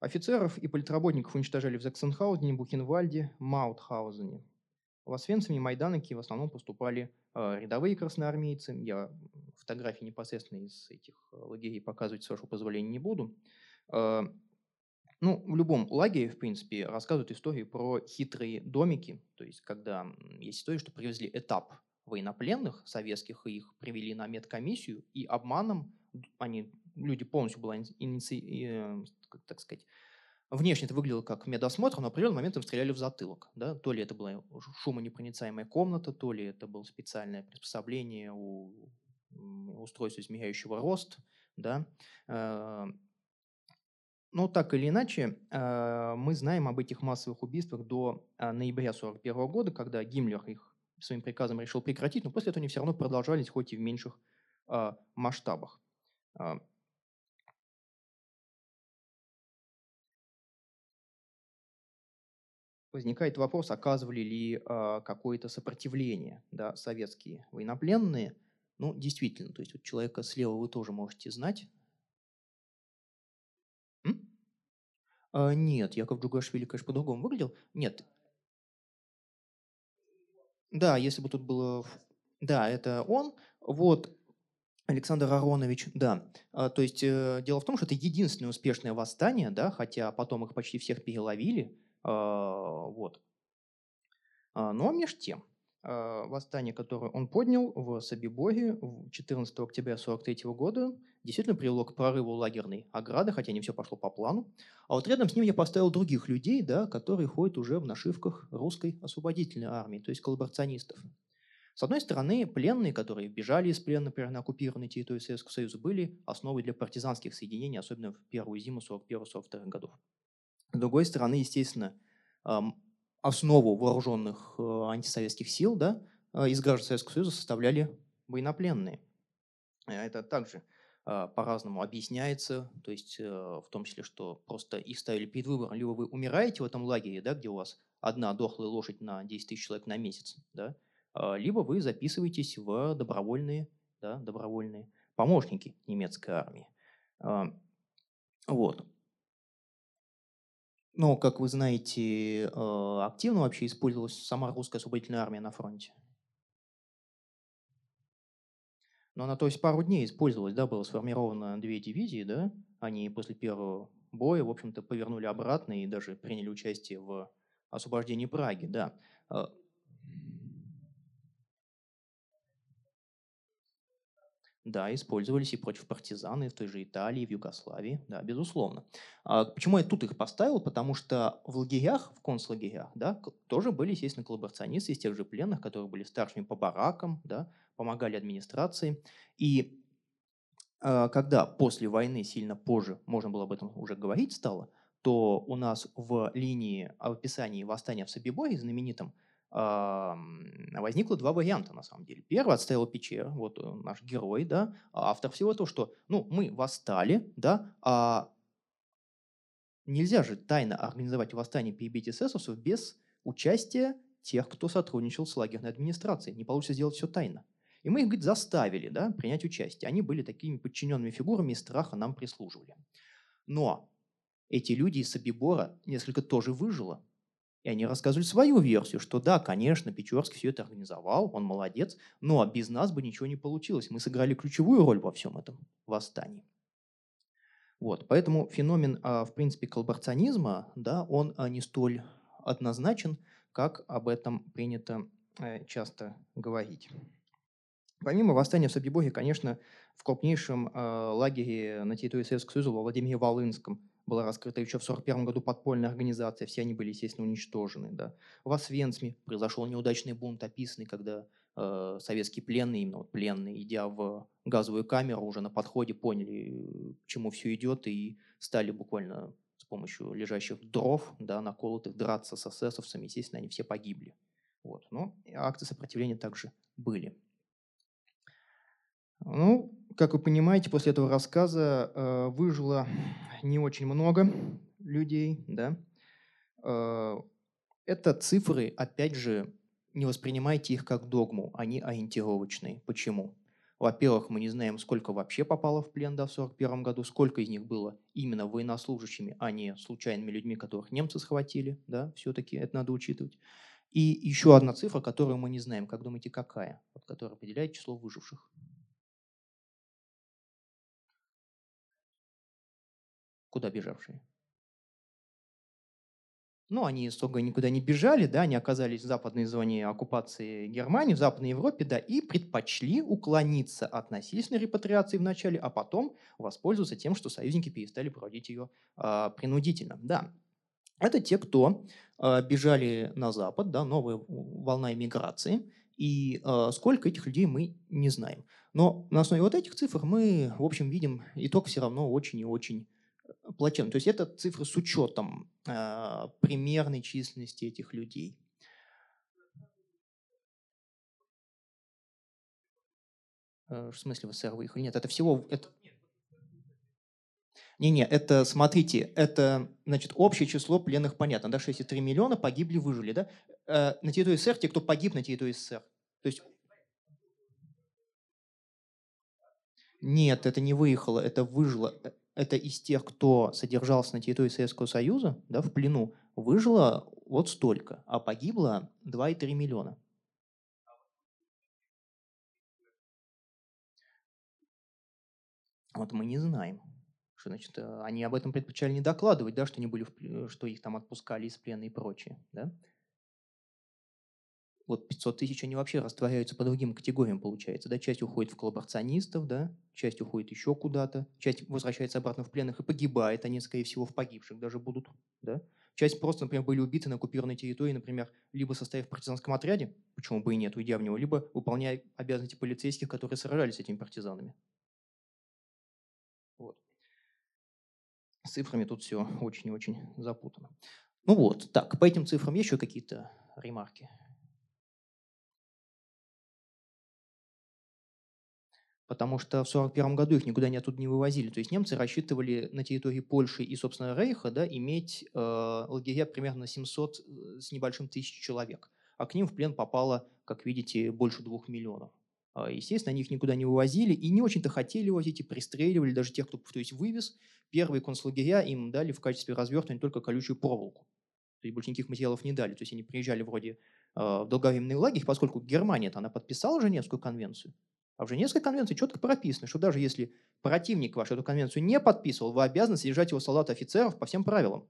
Офицеров и политработников уничтожали в Заксенхаузене, Бухенвальде, Маутхаузене. В Освенциме и Майданоке в основном поступали э, рядовые красноармейцы. Я фотографии непосредственно из этих э, лагерей показывать, с вашего позволения, не буду. Ну, в любом лагере, в принципе, рассказывают истории про хитрые домики, то есть когда есть история, что привезли этап военнопленных советских, и их привели на медкомиссию, и обманом они, люди полностью была иници... Э, так сказать, внешне это выглядело как медосмотр, но в определенный момент им стреляли в затылок. Да? То ли это была шумонепроницаемая комната, то ли это было специальное приспособление у устройства измеряющего рост. Да? Э, но так или иначе, э, мы знаем об этих массовых убийствах до ноября 1941 года, когда Гиммлер их своим приказом решил прекратить, но после этого они все равно продолжались, хоть и в меньших э, масштабах. Э, возникает вопрос, оказывали ли э, какое-то сопротивление да, советские военнопленные. Ну, действительно, то есть вот человека слева вы тоже можете знать. М? А, нет, Яков Джугашвили, конечно, по-другому выглядел. Нет, да, если бы тут было... Да, это он. Вот, Александр Аронович, да. А, то есть э, дело в том, что это единственное успешное восстание, да, хотя потом их почти всех переловили. А, вот. А, но меж тем, восстание, которое он поднял в Собиборе 14 октября 1943 года, действительно привело к прорыву лагерной ограды, хотя не все пошло по плану. А вот рядом с ним я поставил других людей, да, которые ходят уже в нашивках русской освободительной армии, то есть коллаборационистов. С одной стороны, пленные, которые бежали из плена, например, на оккупированной территории Советского Союза, были основой для партизанских соединений, особенно в первую зиму 41-42 годов. С другой стороны, естественно, основу вооруженных э, антисоветских сил да, э, из граждан Советского Союза составляли военнопленные. Это также э, по-разному объясняется, то есть в том числе, что просто их ставили перед выбором, либо вы умираете в этом лагере, да, где у вас одна дохлая лошадь на 10 тысяч человек на месяц, да, либо вы записываетесь в добровольные, да, добровольные помощники немецкой армии. Вот. Но, как вы знаете, э, активно вообще использовалась сама русская освободительная армия на фронте. Но она, то есть, пару дней использовалась, да, было сформировано две дивизии, да, они после первого боя, в общем-то, повернули обратно и даже приняли участие в освобождении Праги, да. Да, использовались и против партизан, и в той же Италии, в Югославии, да, безусловно. А почему я тут их поставил? Потому что в лагерях, в концлагерях, да, тоже были, естественно, коллаборационисты из тех же пленных, которые были старшими по баракам, да, помогали администрации. И э, когда после войны, сильно позже, можно было об этом уже говорить стало, то у нас в линии, в описании восстания в Собиборе знаменитом, возникло два варианта на самом деле. Первый отстоял Печер, вот э, наш герой, да, а автор всего то, что, ну, мы восстали, да, а нельзя же тайно организовать восстание перебить эсэсовцев без участия тех, кто сотрудничал с лагерной администрацией. Не получится сделать все тайно. И мы их, говорит, заставили да, принять участие. Они были такими подчиненными фигурами и страха нам прислуживали. Но эти люди из Собибора несколько тоже выжило. И они рассказывали свою версию, что да, конечно, Печорский все это организовал, он молодец, но без нас бы ничего не получилось. Мы сыграли ключевую роль во всем этом восстании. Вот, поэтому феномен, а, в принципе, коллаборационизма, да, он а, не столь однозначен, как об этом принято э, часто говорить. Помимо восстания в Собибоге, конечно, в крупнейшем э, лагере на территории Советского Союза, во Владимире Волынском, была раскрыта еще в 1941 году подпольная организация, все они были, естественно, уничтожены. Да. В Освенцме произошел неудачный бунт, описанный, когда э, советские пленные, именно вот пленные, идя в газовую камеру, уже на подходе поняли, к чему все идет, и стали буквально с помощью лежащих дров, да, наколотых, драться с эсэсовцами. Естественно, они все погибли. Вот. Но акты сопротивления также были. Ну, как вы понимаете, после этого рассказа э, выжило [SIGHS] не очень много людей, да. Э, это цифры, опять же, не воспринимайте их как догму, они ориентировочные. Почему? Во-первых, мы не знаем, сколько вообще попало в плен да, в 1941 году, сколько из них было именно военнослужащими, а не случайными людьми, которых немцы схватили. Да, все-таки это надо учитывать. И еще одна цифра, которую мы не знаем. Как думаете, какая? Вот, которая определяет число выживших. Куда бежавшие? Ну, они, строго никуда не бежали, да, они оказались в западной зоне оккупации Германии, в Западной Европе, да, и предпочли уклониться от насильственной репатриации вначале, а потом воспользоваться тем, что союзники перестали проводить ее э, принудительно. Да, это те, кто э, бежали на Запад, да, новая волна иммиграции, и э, сколько этих людей мы не знаем. Но на основе вот этих цифр мы, в общем, видим итог все равно очень и очень плачевно. То есть это цифры с учетом э, примерной численности этих людей. Э, в смысле в СССР выехали? Нет, это всего... Это... Не-не, это, смотрите, это, значит, общее число пленных понятно, да, 63 миллиона погибли, выжили, да? Э, на территории СССР, те, кто погиб на территории СССР. То есть Нет, это не выехало, это выжило. Это из тех, кто содержался на территории Советского Союза, да, в плену, выжило вот столько, а погибло 2,3 миллиона. Вот мы не знаем. Что, значит, э, они об этом предпочитали не докладывать, да, что, не были в, что их там отпускали из плена и прочее. Да? Вот 500 тысяч, они вообще растворяются по другим категориям, получается. Да? Часть уходит в коллаборационистов, да? часть уходит еще куда-то, часть возвращается обратно в пленных и погибает, они, скорее всего, в погибших даже будут. Да? Часть просто, например, были убиты на оккупированной территории, например, либо состояв в партизанском отряде, почему бы и нет, уйдя в него, либо выполняя обязанности полицейских, которые сражались с этими партизанами. Вот. С цифрами тут все очень и очень запутано. Ну вот, так, по этим цифрам еще какие-то ремарки? Потому что в 1941 году их никуда не оттуда не вывозили. То есть немцы рассчитывали на территории Польши и, собственно, Рейха да, иметь э, лагеря примерно 700 э, с небольшим тысяч человек. А к ним в плен попало, как видите, больше двух миллионов. А, естественно, они их никуда не вывозили и не очень-то хотели возить, и пристреливали даже тех, кто то есть, вывез. Первые концлагеря им дали в качестве развертывания только колючую проволоку. То есть больше никаких материалов не дали. То есть они приезжали вроде э, в долговременный лагерь, поскольку Германия-то она подписала Женевскую конвенцию, а в Женевской конвенции четко прописано, что даже если противник ваш эту конвенцию не подписывал, вы обязаны содержать его солдат офицеров по всем правилам.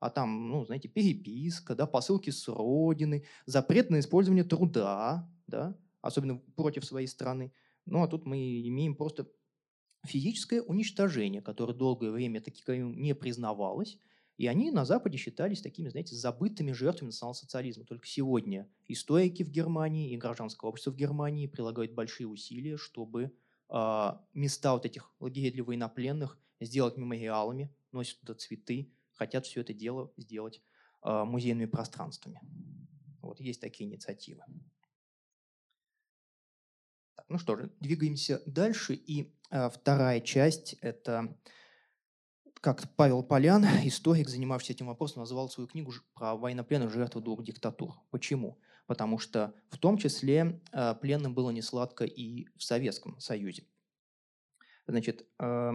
А там, ну, знаете, переписка, да, посылки с родины, запрет на использование труда, да, особенно против своей страны. Ну, а тут мы имеем просто физическое уничтожение, которое долгое время таки не признавалось, и они на Западе считались такими, знаете, забытыми жертвами национал-социализма. Только сегодня историки в Германии и гражданское общество в Германии прилагают большие усилия, чтобы э, места вот этих лагерей для военнопленных сделать мемориалами, носят туда цветы, хотят все это дело сделать э, музейными пространствами. Вот есть такие инициативы. Так, ну что же, двигаемся дальше. И э, вторая часть – это как Павел Полян, [LAUGHS] историк, занимавшийся этим вопросом, назвал свою книгу про военнопленных жертв двух диктатур. Почему? Потому что в том числе э, пленным было не сладко и в Советском Союзе. Значит, э,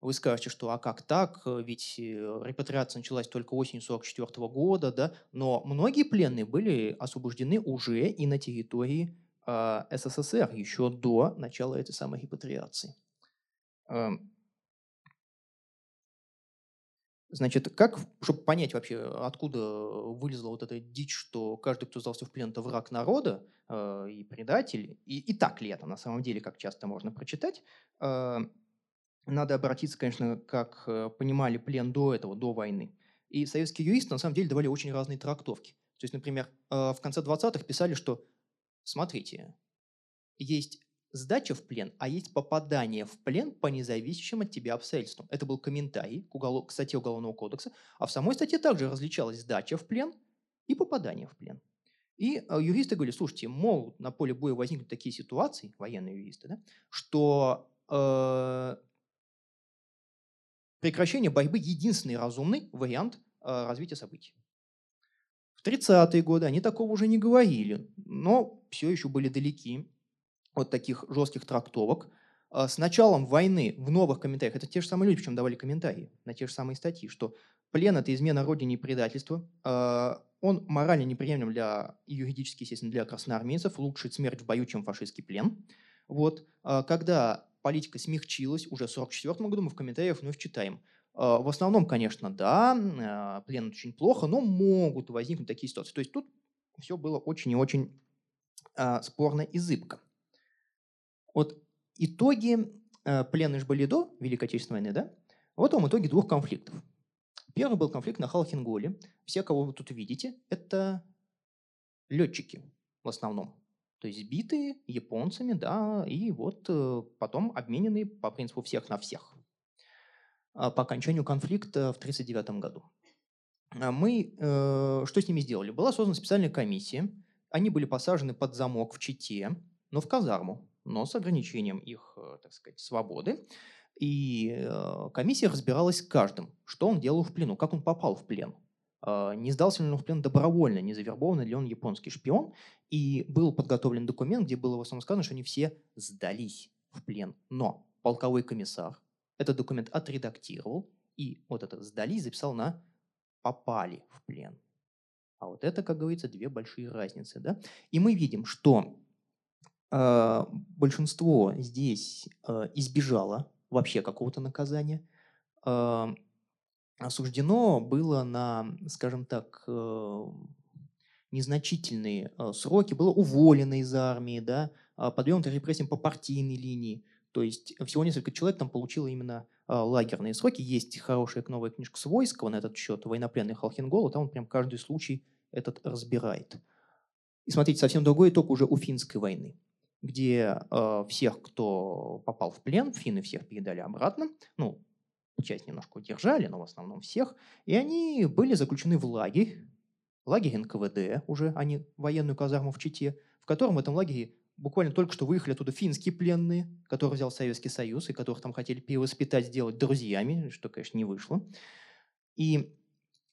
вы скажете, что а как так, ведь э, репатриация началась только осенью 1944 года, да? но многие пленные были освобождены уже и на территории СССР еще до начала этой самой репатриации. Эм, Значит, как, чтобы понять вообще, откуда вылезла вот эта дичь, что каждый, кто сдался в плен, это враг народа э, и предатель, и, и так ли это на самом деле, как часто можно прочитать, э, надо обратиться, конечно, как э, понимали плен до этого, до войны. И советские юристы на самом деле давали очень разные трактовки. То есть, например, э, в конце 20-х писали, что, смотрите, есть сдача в плен, а есть попадание в плен по независящим от тебя обстоятельствам. Это был комментарий к, уголов... к статье Уголовного кодекса, а в самой статье также различалась сдача в плен и попадание в плен. И э, юристы говорили, слушайте, могут на поле боя возникнуть такие ситуации, военные юристы, да, что э, прекращение борьбы – единственный разумный вариант э, развития событий. В 30-е годы они такого уже не говорили, но все еще были далеки от таких жестких трактовок. А с началом войны в новых комментариях, это те же самые люди, причем давали комментарии на те же самые статьи, что плен – это измена родине и предательство, а, он морально неприемлем для, юридически, естественно, для красноармейцев, лучше смерть в бою, чем фашистский плен. Вот. А когда политика смягчилась, уже в 1944 году мы в комментариях вновь читаем. В основном, конечно, да, плен очень плохо, но могут возникнуть такие ситуации. То есть тут все было очень и очень спорно и зыбко. Вот итоги э, плена были до Великой Отечественной войны, да? Вот вам итоги двух конфликтов. Первый был конфликт на Халхинголе. Все, кого вы тут видите, это летчики в основном. То есть сбитые японцами, да, и вот э, потом обмененные по принципу всех на всех. А по окончанию конфликта в 1939 году. А мы э, что с ними сделали? Была создана специальная комиссия. Они были посажены под замок в Чите, но в казарму но с ограничением их, э, так сказать, свободы. И э, комиссия разбиралась с каждым, что он делал в плену, как он попал в плен. А, не сдался ли он в плен добровольно, не завербованный ли он японский шпион. И был подготовлен документ, где было в основном сказано, что они все сдались в плен. Но полковой комиссар этот документ отредактировал, и вот это «сдались» записал на «попали в плен». А вот это, как говорится, две большие разницы. Да? И мы видим, что большинство здесь а, избежало вообще какого-то наказания. А, осуждено было на, скажем так, э, незначительные сроки, было уволено из армии, да, подвергнуто репрессиям по партийной линии. То есть всего несколько человек там получило именно лагерные сроки. Есть хорошая новая книжка Свойского на этот счет, «Военнопленный Халхингол», там он прям каждый случай этот разбирает. И смотрите, совсем другой итог уже у финской войны где э, всех, кто попал в плен, финны всех передали обратно, ну, часть немножко удержали, но в основном всех, и они были заключены в лагерь, лагерь НКВД уже, а не военную казарму в Чите, в котором в этом лагере буквально только что выехали оттуда финские пленные, которые взял Советский Союз, и которых там хотели перевоспитать, сделать друзьями, что, конечно, не вышло. И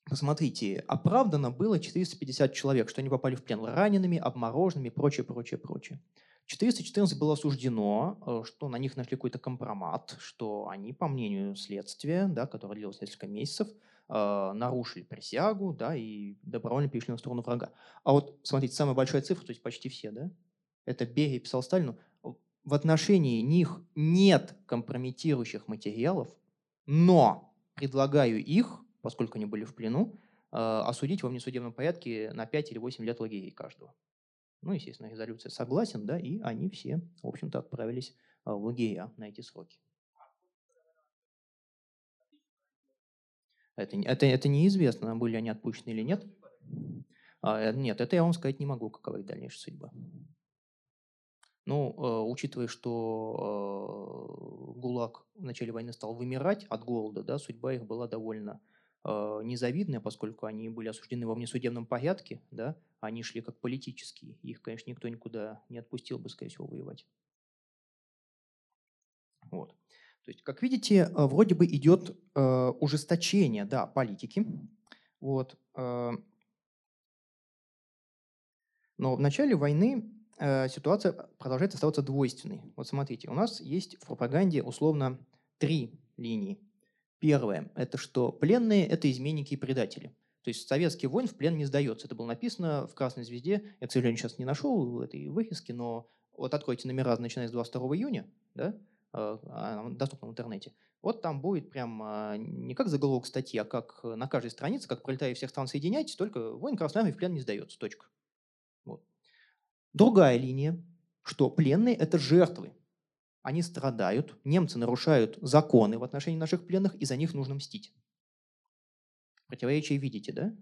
посмотрите, оправдано было 450 человек, что они попали в плен ранеными, обмороженными, прочее, прочее, прочее. 414 было осуждено, э, что на них нашли какой-то компромат, что они, по мнению следствия, да, которое длилось несколько месяцев, э, нарушили присягу да, и добровольно перешли на сторону врага. А вот, смотрите, самая большая цифра, то есть почти все, да, это Берия писал Сталину, в отношении них нет компрометирующих материалов, но предлагаю их, поскольку они были в плену, э, осудить во внесудебном порядке на 5 или 8 лет лагерей каждого. Ну, естественно, резолюция согласен, да, и они все, в общем-то, отправились а, в лагеря на эти сроки. Это, это, это неизвестно, были они отпущены или нет. А, нет, это я вам сказать не могу, какова их дальнейшая судьба. Ну, э, учитывая, что э, ГУЛАГ в начале войны стал вымирать от голода, да, судьба их была довольно незавидная, поскольку они были осуждены во внесудебном порядке, да, они шли как политические. Их, конечно, никто никуда не отпустил бы, скорее всего, воевать. Вот. То есть, как видите, э, вроде бы идет э, ужесточение да, политики. Вот. Э, но в начале войны э, ситуация продолжает оставаться двойственной. Вот смотрите, у нас есть в пропаганде условно три линии. Первое – это что пленные – это изменники и предатели. То есть советский воин в плен не сдается. Это было написано в «Красной звезде». Я, к сожалению, сейчас не нашел этой выписки, но вот откройте номера, начиная с 22 июня, да, а, доступно в интернете. вот там будет прям а, не как заголовок статьи, а как на каждой странице, как пролетая всех стран соединяйтесь, только воин Красной Армии в плен не сдается. Точка. Вот. Другая линия, что пленные – это жертвы. Они страдают, немцы нарушают законы в отношении наших пленных, и за них нужно мстить. Противоречие видите, да?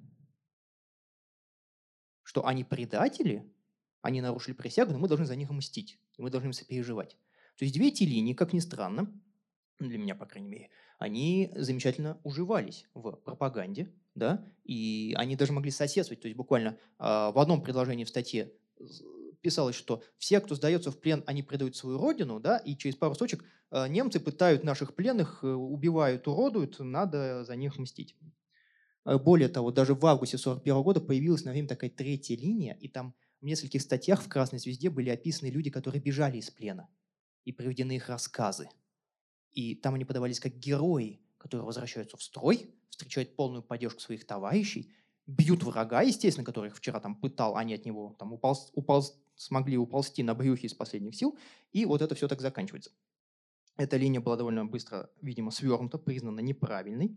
Что они предатели, они нарушили присягу, но мы должны за них мстить, и мы должны им сопереживать. То есть две эти линии, как ни странно, для меня, по крайней мере, они замечательно уживались в пропаганде, да, и они даже могли соседствовать, то есть буквально э, в одном предложении в статье писалось, что все, кто сдается в плен, они предают свою родину, да, и через пару строчек э, немцы пытают наших пленных, э, убивают, уродуют, надо за них мстить. Э, более того, даже в августе 1941 года появилась на время такая третья линия, и там в нескольких статьях в «Красной звезде» были описаны люди, которые бежали из плена, и приведены их рассказы. И там они подавались как герои, которые возвращаются в строй, встречают полную поддержку своих товарищей, бьют врага, естественно, который их вчера там пытал, они от него там уполз, уполз, смогли уползти на брюхе из последних сил, и вот это все так заканчивается. Эта линия была довольно быстро, видимо, свернута, признана неправильной.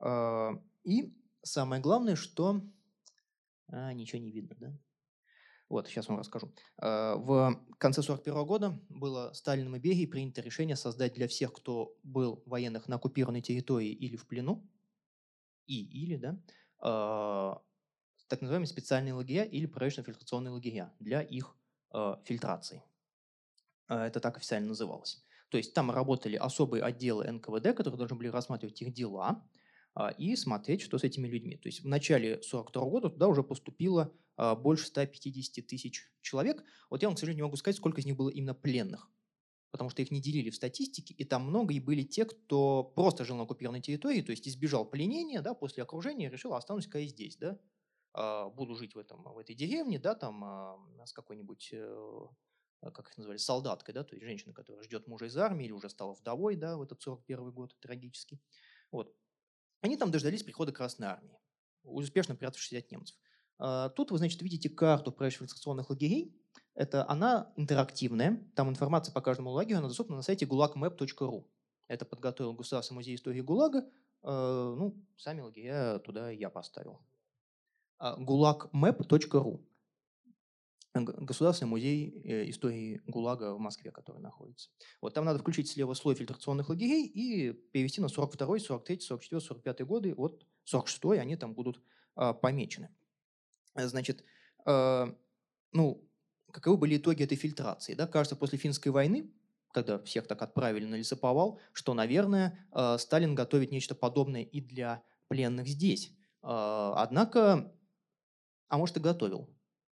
А, и самое главное, что... А, ничего не видно, да? Вот, сейчас вам расскажу. А, в конце 1941 года было Сталином и Берией принято решение создать для всех, кто был военных на оккупированной территории или в плену, и или, да, а, так называемые специальные лагеря или проечно-фильтрационные лагеря для их а, фильтрации. Это так официально называлось. То есть там работали особые отделы НКВД, которые должны были рассматривать их дела и смотреть, что с этими людьми. То есть в начале 1942 года туда уже поступило а, больше 150 тысяч человек. Вот я вам, к сожалению, не могу сказать, сколько из них было именно пленных, потому что их не делили в статистике, и там много и были те, кто просто жил на оккупированной территории, то есть избежал пленения, да, после окружения решил, останусь-ка и здесь, да, а, буду жить в, этом, в этой деревне, да, там а, с какой-нибудь э, как их называли, солдаткой, да, то есть женщина, которая ждет мужа из армии или уже стала вдовой, да, в этот 41 год, трагический. Вот. Они там дождались прихода Красной Армии, успешно прятавшись от немцев. А, тут вы, значит, видите карту профильтрационных лагерей. Это она интерактивная. Там информация по каждому лагерю, она доступна на сайте gulagmap.ru. Это подготовил Государственный музей истории ГУЛАГа. А, ну, сами лагеря туда я поставил. gulagmap.ru. Государственный музей э, истории ГУЛАГа в Москве, который находится. Вот там надо включить слева слой фильтрационных лагерей и перевести на 42, 43, 44, 45 годы. Вот 46 они там будут а, помечены. Э, значит, э, ну, каковы были итоги этой фильтрации? Да? Кажется, после финской войны, когда всех так отправили на лесоповал, что, наверное, э, Сталин готовит нечто подобное и для пленных здесь. Э, однако, а может и готовил.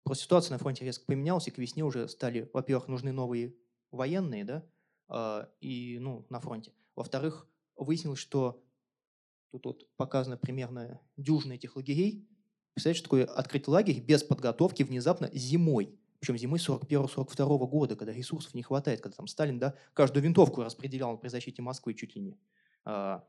Просто ситуация на фронте резко поменялась, и к весне уже стали, во-первых, нужны новые военные, да, э, и, ну, на фронте. Во-вторых, выяснилось, что тут вот показано примерно дюжина этих лагерей, Представляете, что такое открыть лагерь без подготовки внезапно зимой? Причем зимой 41-42 года, когда ресурсов не хватает, когда там Сталин да, каждую винтовку распределял при защите Москвы чуть ли не а,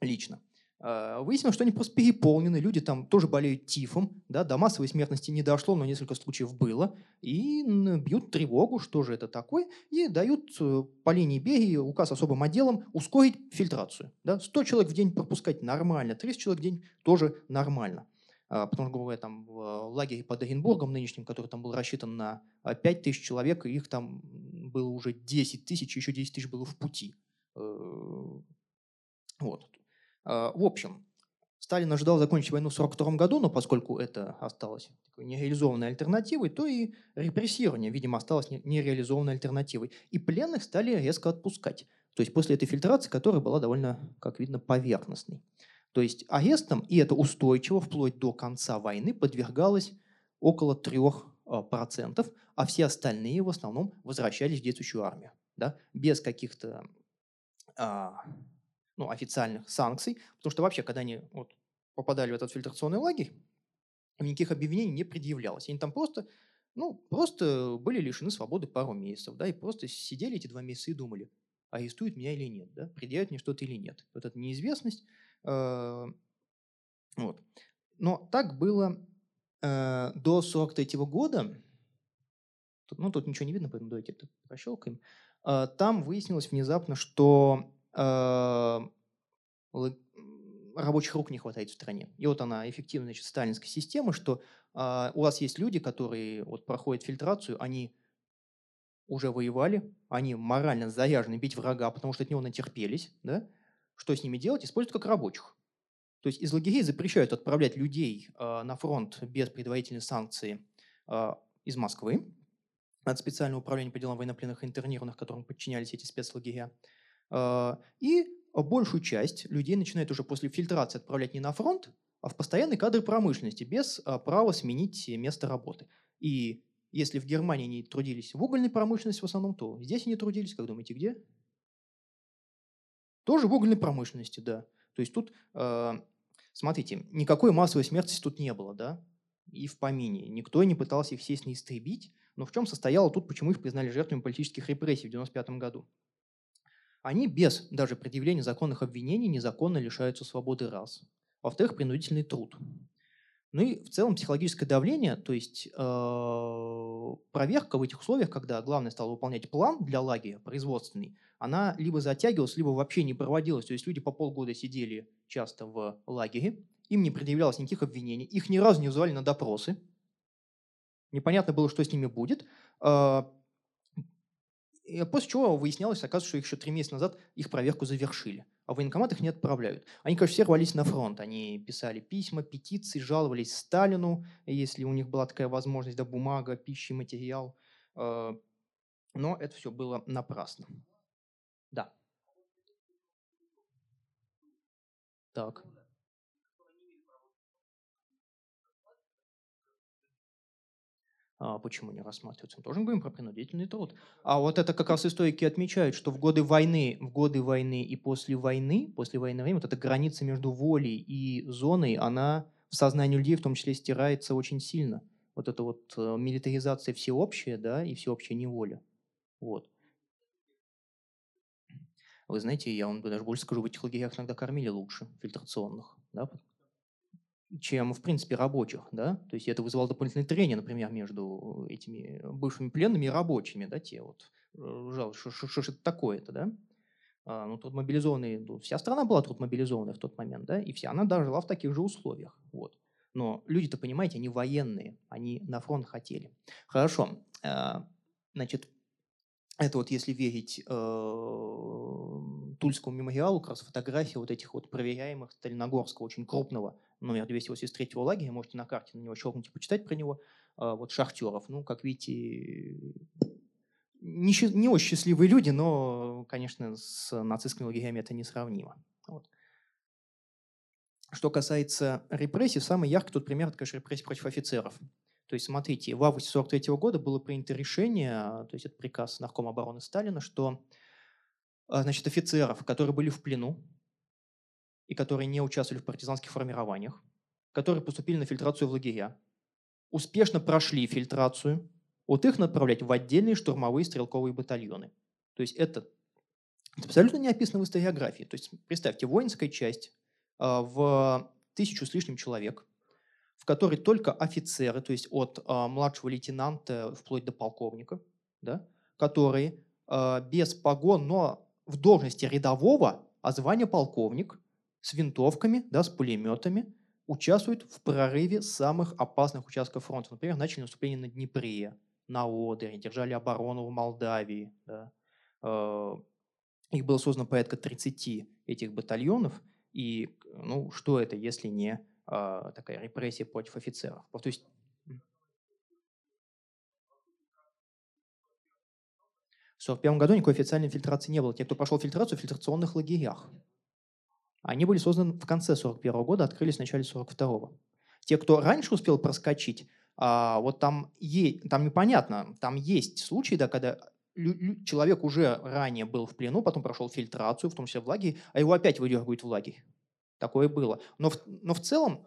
лично. А, выяснилось, что они просто переполнены, люди там тоже болеют тифом, да, до массовой смертности не дошло, но несколько случаев было, и бьют тревогу, что же это такое, и дают э, по линии Берии указ особым отделом ускорить фильтрацию. Да, 100 человек в день пропускать нормально, 30 человек в день тоже нормально. А, потому что, грубо говоря, там в э, лагере под Оренбургом нынешним, который там был рассчитан на 5 а, тысяч человек, их там было уже 10 тысяч, еще 10 тысяч было в пути. Э, вот. А, в общем, Сталин ожидал закончить войну в 1942 году, но поскольку это осталось такой нереализованной альтернативой, то и репрессирование, видимо, осталось нереализованной альтернативой. И пленных стали резко отпускать. То есть после этой фильтрации, которая была довольно, как видно, поверхностной. То есть арестам, и это устойчиво вплоть до конца войны, подвергалось около 3%, а, а все остальные в основном возвращались в действующую армию. Да, без каких-то а, ну, официальных санкций, потому что вообще, когда они вот, попадали в этот фильтрационный лагерь, никаких объявлений не предъявлялось. Они там просто, ну, просто были лишены свободы пару месяцев, да, и просто сидели эти два месяца и думали, арестуют меня или нет, да, предъявят мне что-то или нет. Вот эта неизвестность, Э, вот. Но так было э, до 43 года. Тут, ну, тут ничего не видно, поэтому давайте это прощелкаем. Э, там выяснилось внезапно, что рабочих рук не хватает в стране. И вот она, эффективная значит, сталинская система, что э, у вас есть люди, которые вот, проходят фильтрацию, они уже воевали, они морально заряжены бить врага, потому что от него натерпелись, да? Что с ними делать? Используют как рабочих. То есть из лагерей запрещают отправлять людей э, на фронт без предварительной санкции э, из Москвы от специального управления по делам военнопленных и интернированных, которым подчинялись эти спецлагеря. Э, и большую часть людей начинают уже после фильтрации отправлять не на фронт, а в постоянный кадр промышленности без э, права сменить место работы. И если в Германии они трудились в угольной промышленности в основном, то здесь они трудились, как думаете, где? Тоже в угольной промышленности, да. То есть тут, э, смотрите, никакой массовой смерти тут не было, да, и в помине. Никто не пытался их, естественно, истребить. Но в чем состояло тут, почему их признали жертвами политических репрессий в 1995 году? Они без даже предъявления законных обвинений незаконно лишаются свободы раз. Во-вторых, принудительный труд. Ну и в целом психологическое давление, то есть э, проверка в этих условиях, когда главное стало выполнять план для лагеря производственный, она либо затягивалась, либо вообще не проводилась. То есть люди по полгода сидели часто в лагере, им не предъявлялось никаких обвинений, их ни разу не вызывали на допросы. Непонятно было, что с ними будет. Э, и после чего выяснялось, оказывается, что еще три месяца назад их проверку завершили а военкомат их не отправляют. Они, конечно, все рвались на фронт. Они писали письма, петиции, жаловались Сталину, если у них была такая возможность, да, бумага, пища, материал. Э, но это все было напрасно. Да. Так. А почему не рассматривается? Мы тоже говорим про принудительный труд. А вот это как раз историки отмечают, что в годы войны, в годы войны и после войны, после войны время, вот эта граница между волей и зоной, она в сознании людей в том числе стирается очень сильно. Вот эта вот э, милитаризация всеобщая, да, и всеобщая неволя. Вот. Вы знаете, я вам даже больше скажу, в этих лагерях иногда кормили лучше, фильтрационных, да, чем, в принципе, рабочих, да, то есть это вызывало дополнительное трение, например, между этими бывшими пленными и рабочими, да, те вот, э, жалко, что, что, это такое-то, да, а, ну, тут мобилизованные, ну, вся страна была тут мобилизованная в тот момент, да, и вся она даже жила в таких же условиях, вот. Но люди-то, понимаете, они военные, они на фронт хотели. Хорошо, а, значит, это вот если верить э, Тульскому мемориалу, как раз фотография вот этих вот проверяемых Сталиногорского, очень крупного номер 283 лагеря, можете на карте на него щелкнуть и почитать про него, а, вот шахтеров. Ну, как видите, не, не очень счастливые люди, но, конечно, с нацистскими лагерями это несравнимо. Вот. Что касается репрессий, самый яркий тут пример – это, конечно, репрессии против офицеров. То есть, смотрите, в августе 1943 года было принято решение, то есть это приказ Наркома обороны Сталина, что а, значит, офицеров, которые были в плену, и которые не участвовали в партизанских формированиях, которые поступили на фильтрацию в лагеря, успешно прошли фильтрацию, вот их надо отправлять в отдельные штурмовые стрелковые батальоны. То есть это, абсолютно не описано в историографии. То есть представьте, воинская часть э, в тысячу с лишним человек, в которой только офицеры, то есть от э, младшего лейтенанта вплоть до полковника, да, которые э, без погон, но в должности рядового, а звание полковник, с винтовками, да, с пулеметами, участвуют в прорыве самых опасных участков фронта. Например, начали наступление на Днепре, на Одере, держали оборону в Молдавии. Да. Э, их было создано порядка 30 этих батальонов. И ну, что это, если не а, такая репрессия против офицеров? То есть В 1941 году никакой официальной фильтрации не было. Те, кто прошел фильтрацию в фильтрационных лагерях. Они были созданы в конце 41 года, открылись в начале 42 Те, кто раньше успел проскочить, а, вот там, е, там непонятно, там есть случаи, да, когда человек уже ранее был в плену, потом прошел фильтрацию, в том числе в лагере, а его опять выдергивают в лагерь. Такое было. Но в, но в целом,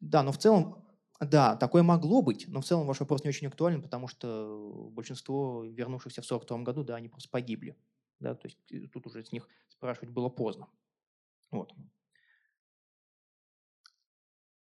да, но в целом, да, такое могло быть, но в целом ваш вопрос не очень актуален, потому что большинство вернувшихся в 42 году, да, они просто погибли. Да, то есть э, тут уже с них спрашивать было поздно. Вот.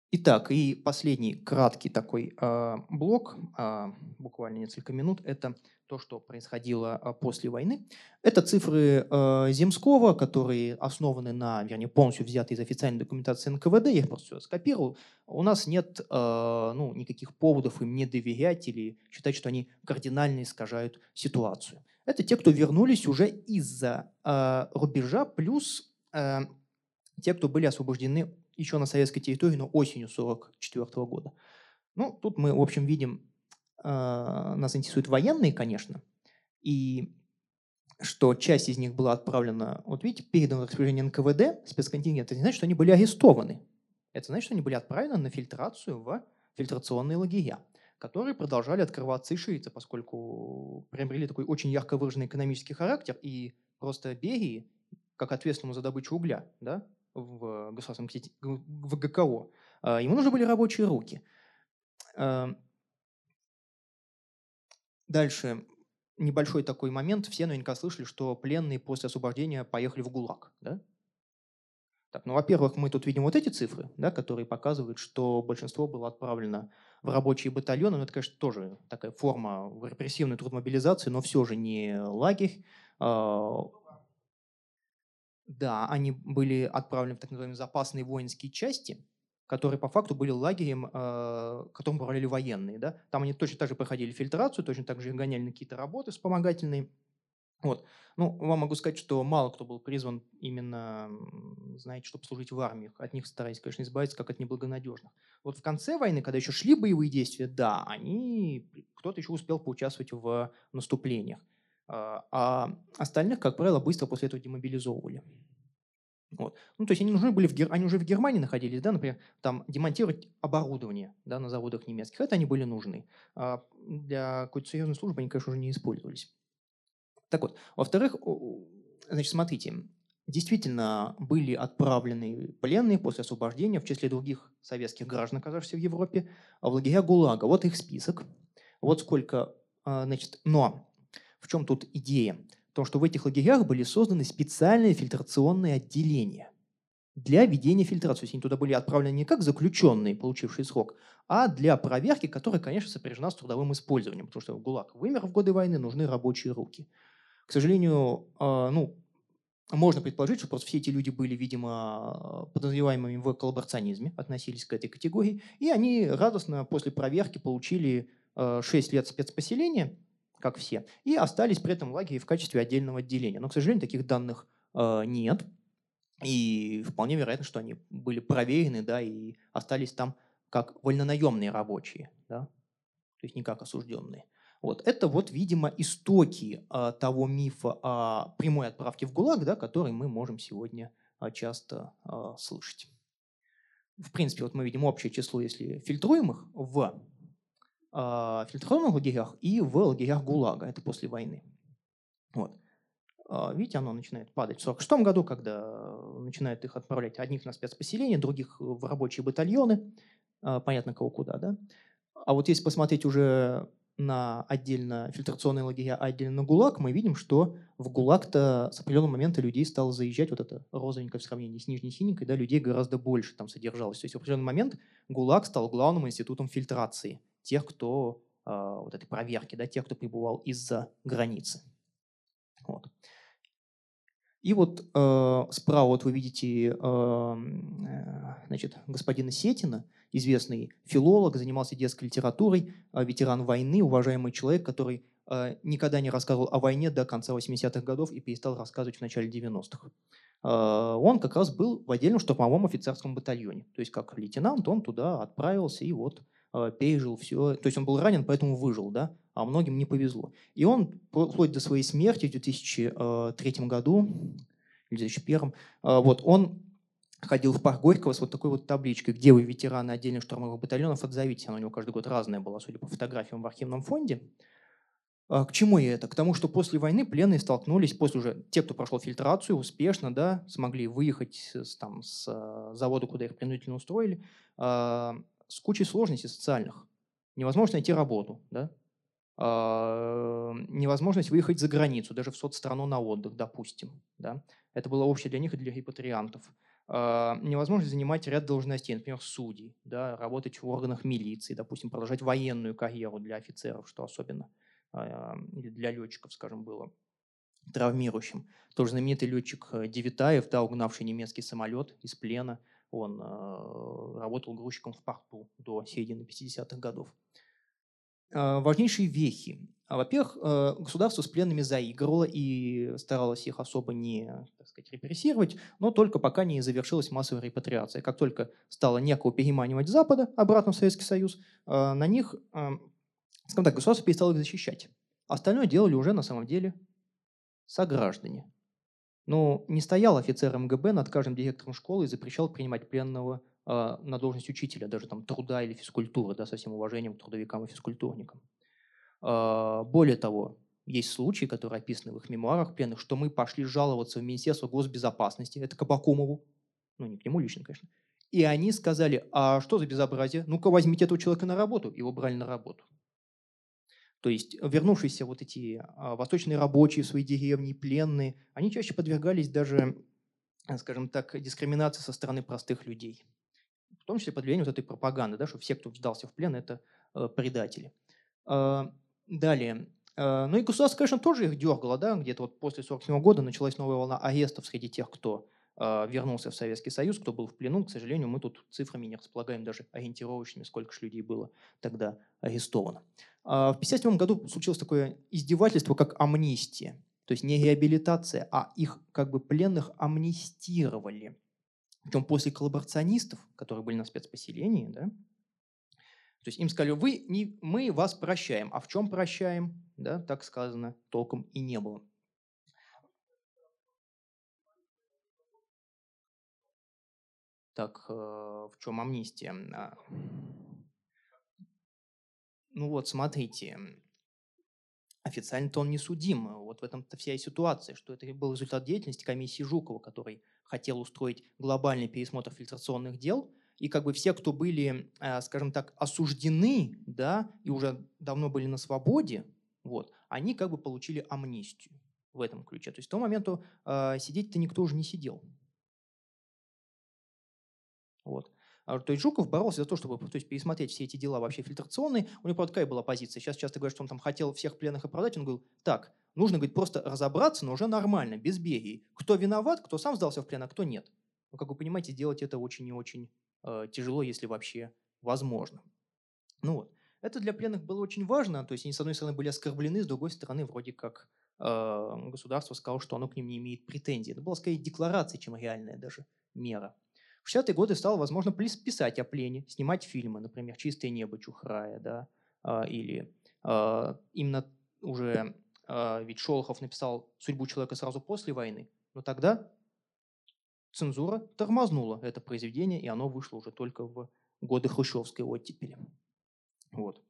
Итак, и последний краткий такой э, блок, э, буквально несколько минут, это то, что происходило а, после войны. Это цифры э, Земского, которые основаны на, вернее, полностью взяты из официальной документации НКВД, я их просто скопировал. У нас нет э, ну, никаких поводов им не доверять или считать, что они кардинально искажают ситуацию. Это те, кто вернулись уже из-за э, рубежа, плюс э, те, кто были освобождены еще на советской территории, но осенью 1944 года. Ну, тут мы, в общем, видим а, нас интересуют военные, конечно, и что часть из них была отправлена, вот видите, передана распоряжение НКВД, спецконтингент, это не значит, что они были арестованы. Это значит, что они были отправлены на фильтрацию в фильтрационные лагеря, которые продолжали открываться и шириться, поскольку приобрели такой очень ярко выраженный экономический характер, и просто Берии, как ответственному за добычу угля да, в государственном в ГКО, а, ему нужны были рабочие руки. Дальше небольшой такой момент. Все наверняка слышали, что пленные после освобождения поехали в ГУЛАГ. Да? Так, ну, во-первых, мы тут видим вот эти цифры, да, которые показывают, что большинство было отправлено в рабочие батальоны. Ну, это, конечно, тоже такая форма репрессивной трудмобилизации, но все же не лагерь. Да, они были отправлены в так называемые запасные воинские части, которые по факту были лагерем, э, которым управляли военные. Да? Там они точно так же проходили фильтрацию, точно так же гоняли на какие-то работы вспомогательные. Вот. Ну, вам могу сказать, что мало кто был призван именно, знаете, чтобы служить в армии. От них старались, конечно, избавиться, как от неблагонадежных. Вот в конце войны, когда еще шли боевые действия, да, они, кто-то еще успел поучаствовать в наступлениях. А, а остальных, как правило, быстро после этого демобилизовывали. Вот. Ну, то есть они нужны были, в Гер... они уже в Германии находились, да, например, там демонтировать оборудование да, на заводах немецких, это они были нужны. А для какой-то серьезной службы они, конечно, уже не использовались. Так вот, во-вторых, значит, смотрите, действительно были отправлены пленные после освобождения в числе других советских граждан, оказавшихся в Европе, в лагеря ГУЛАГа. Вот их список. Вот сколько, а, значит, но в чем тут идея? том, что в этих лагерях были созданы специальные фильтрационные отделения для ведения фильтрации. То есть они туда были отправлены не как заключенные, получившие срок, а для проверки, которая, конечно, сопряжена с трудовым использованием, потому что ГУЛАГ вымер в годы войны, нужны рабочие руки. К сожалению, а, ну, можно предположить, что просто все эти люди были, видимо, подозреваемыми в коллаборационизме, относились к этой категории, и они радостно после проверки получили 6 лет спецпоселения, как все, и остались при этом в лагере в качестве отдельного отделения. Но, к сожалению, таких данных э, нет, и вполне вероятно, что они были проверены, да, и остались там как вольнонаемные рабочие, да, то есть не как осужденные. Вот. Это вот, видимо, истоки э, того мифа о прямой отправке в ГУЛАГ, да, который мы можем сегодня э, часто э, слышать. В принципе, вот мы видим общее число, если фильтруемых в в фильтрационных лагерях и в лагерях ГУЛАГа, это после войны. Вот. А, видите, оно начинает падать в 1946 году, когда начинают их отправлять одних на спецпоселение, других в рабочие батальоны, а, понятно, кого куда, да. А вот если посмотреть уже на отдельно фильтрационные лагеря, а отдельно на ГУЛАГ, мы видим, что в ГУЛАГ-то с определенного момента людей стало заезжать, вот это розовенькое в сравнении с нижней синенькой, да, людей гораздо больше там содержалось. То есть в определенный момент ГУЛАГ стал главным институтом фильтрации тех, кто э, вот этой проверки, да, тех, кто прибывал из-за границы. Вот. И вот э, справа вот вы видите э, значит, господина Сетина, известный филолог, занимался детской литературой, э, ветеран войны, уважаемый человек, который э, никогда не рассказывал о войне до конца 80-х годов и перестал рассказывать в начале 90-х. Э, он как раз был в отдельном штурмовом офицерском батальоне. То есть как лейтенант он туда отправился и вот Э, пережил все. То есть он был ранен, поэтому выжил, да, а многим не повезло. И он вплоть до своей смерти в 2003 э, году, или 2001, э, вот, он ходил в парк Горького с вот такой вот табличкой, где вы ветераны отдельных штурмовых батальонов, отзовитесь. Она у него каждый год разная была, судя по фотографиям в архивном фонде. К чему я это? К тому, что после войны пленные столкнулись, после уже те, кто прошел фильтрацию успешно, да, смогли выехать с, там, с завода, куда их принудительно устроили, с кучей сложностей социальных. Невозможно найти работу, да? а, невозможность выехать за границу, даже в соцстрану на отдых, допустим. Да? Это было общее для них и для репатриантов. А, невозможность занимать ряд должностей, например, судей, да? работать в органах милиции, допустим, продолжать военную карьеру для офицеров, что особенно или для летчиков, скажем, было травмирующим. Тоже знаменитый летчик Девитаев, да, угнавший немецкий самолет из плена, он работал грузчиком в порту до середины 50-х годов. Важнейшие вехи во-первых, э, государство с пленными заигрывало и старалось их особо не так сказать, репрессировать, но только пока не завершилась массовая репатриация. Как только стало некого переманивать Запада обратно в Советский Союз, э, на них, э, скажем так, государство перестало их защищать. Остальное делали уже на самом деле сограждане. Но не стоял офицер МГБ над каждым директором школы и запрещал принимать пленного на должность учителя, даже там труда или физкультуры, да, со всем уважением к трудовикам и физкультурникам. А, более того, есть случаи, которые описаны в их мемуарах пленных, что мы пошли жаловаться в Министерство госбезопасности, это Кабакумову, ну не к нему лично, конечно, и они сказали, а что за безобразие? Ну-ка возьмите этого человека на работу. Его брали на работу. То есть вернувшиеся вот эти а, восточные рабочие в свои деревни, пленные, они чаще подвергались даже, скажем так, дискриминации со стороны простых людей. В том числе под влиянием вот этой пропаганды, да, что все, кто сдался в плен, это э, предатели. А, Далее. Э, ну и государство, конечно, тоже их дергало, да, где-то вот после 47 года началась новая волна арестов среди тех, кто э, вернулся в Советский Союз, кто был в плену. К сожалению, мы тут цифрами не располагаем даже ориентировочными, сколько же людей было тогда арестовано. А в 1957 году случилось такое издевательство, как амнистия. То есть не реабилитация, а их как бы пленных амнистировали. Причем после коллаборационистов, которые были на спецпоселении, да, то есть им сказали, вы не, мы вас прощаем. А в чем прощаем? Да, так сказано, толком и не было. Так, э, в чем амнистия? А, ну вот, смотрите, официально-то он не судим. Вот в этом-то вся и ситуация, что это был результат деятельности комиссии Жукова, который хотел устроить глобальный пересмотр фильтрационных дел – и как бы все, кто были, э, скажем так, осуждены, да, и уже давно были на свободе, вот, они как бы получили амнистию в этом ключе. То есть к тому моменту сидеть-то никто уже не сидел. Вот. А, то есть Жуков боролся за то, чтобы то есть, пересмотреть все эти дела вообще фильтрационные. У него, правда, такая была позиция. Сейчас часто говорят, что он там хотел всех пленных оправдать. Он говорил, так, нужно, говорит, просто разобраться, но уже нормально, без беги. Кто виноват, кто сам сдался в плен, а кто нет. Но, как вы понимаете, сделать это очень и очень э, тяжело, если вообще возможно. Ну вот. Это для пленных было очень важно, то есть они, с одной стороны, были оскорблены, с другой стороны, вроде как э, государство сказало, что оно к ним не имеет претензий. Это была скорее декларация, чем реальная даже мера. В 60-е годы стало возможно писать о плене, снимать фильмы, например, «Чистое небо Чухрая», да, э, или э, именно уже, э, ведь Шолохов написал «Судьбу человека сразу после войны», но тогда цензура тормознула это произведение, и оно вышло уже только в годы хрущевской оттепели. Вот.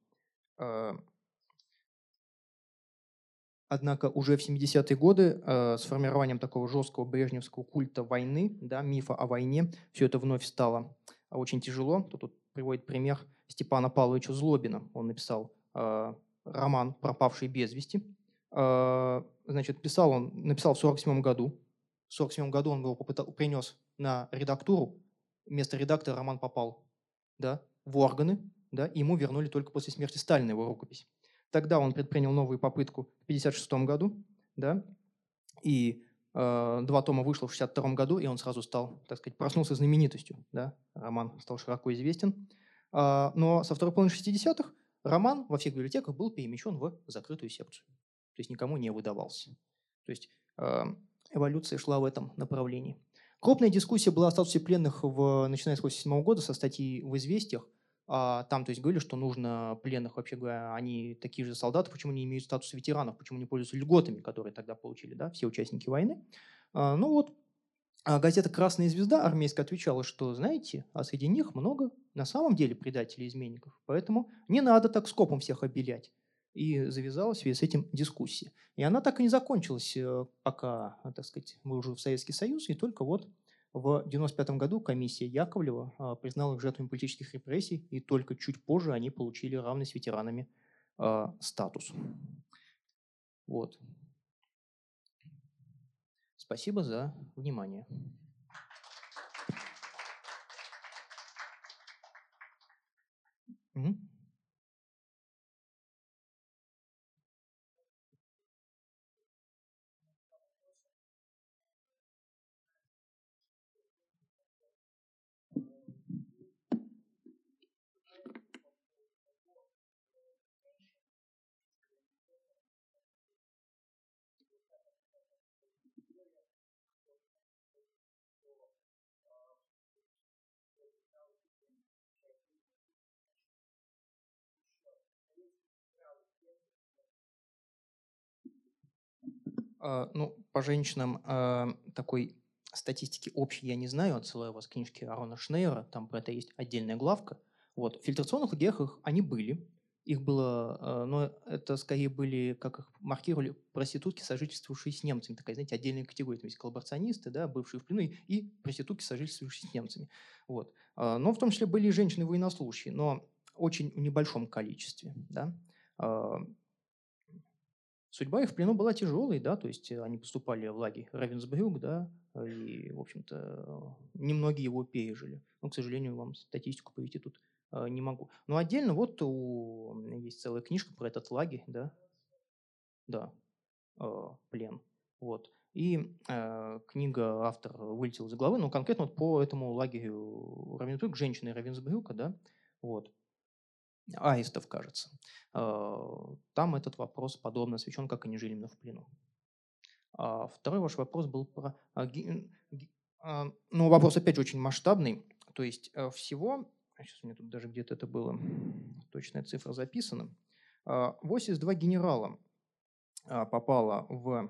Однако уже в 70-е годы э, с формированием такого жесткого брежневского культа войны, да, мифа о войне, все это вновь стало очень тяжело. Тут, тут приводит пример Степана Павловича Злобина. Он написал э, роман «Пропавший без вести». Э, значит, писал он, написал в 1947 году, в 1947 году он его попытал, принес на редактуру, вместо редактора роман попал да, в органы, да, и ему вернули только после смерти Сталина его рукопись. Тогда он предпринял новую попытку в 1956 году, да, и э, два тома вышло в 1962 году, и он сразу стал, так сказать, проснулся знаменитостью, да, роман стал широко известен. Э, но со второй половины 60-х роман во всех библиотеках был перемещен в закрытую секцию, то есть никому не выдавался. То есть э, эволюция шла в этом направлении. Крупная дискуссия была о статусе пленных, в, начиная с 1987 года, со статьи в «Известиях». А, там то есть, говорили, что нужно пленных, вообще говоря, они такие же солдаты, почему не имеют статуса ветеранов, почему не пользуются льготами, которые тогда получили да, все участники войны. А, ну вот, а газета «Красная звезда» армейская отвечала, что, знаете, а среди них много на самом деле предателей изменников, поэтому не надо так скопом всех обелять и завязалась в связи с этим дискуссия. И она так и не закончилась, э, пока, так сказать, мы уже в Советский Союз, и только вот в 1995 году комиссия Яковлева а, признала их жертвами политических репрессий, и только чуть позже они получили равный с ветеранами а, статус. Вот. Спасибо за внимание. Mm-hmm. Ну, по женщинам а, такой статистики общей я не знаю, отсылаю вас к книжке Арона Шнейера, там про это есть отдельная главка. Вот. В фильтрационных лагерях они были, их было, а, но это скорее были, как их маркировали, проститутки, сожительствующие с немцами. Такая, знаете, отдельная категория. Там есть коллаборационисты, да, бывшие в плену, и проститутки, сожительствующие с немцами. Вот. Но в том числе были и женщины-военнослужащие, но очень в небольшом количестве. Да. Судьба их в плену была тяжелой, да, то есть э, они поступали в лагерь Равенсбрюк, да, и, в общем-то, немногие его пережили. Но, к сожалению, вам статистику привести тут э, не могу. Но отдельно вот у, есть целая книжка про этот лагерь, да, да, э, плен, вот. И э, книга автор вылетел из головы, но конкретно вот по этому лагерю Равенсбрюк, женщины Равенсбрюка, да, вот аистов, кажется. А, там этот вопрос подобно освещен, как они жили именно в плену. А второй ваш вопрос был про... А, ну, вопрос опять же очень масштабный. То есть э, всего, сейчас у меня тут даже где-то это было, точная цифра записана, 82 генерала попало в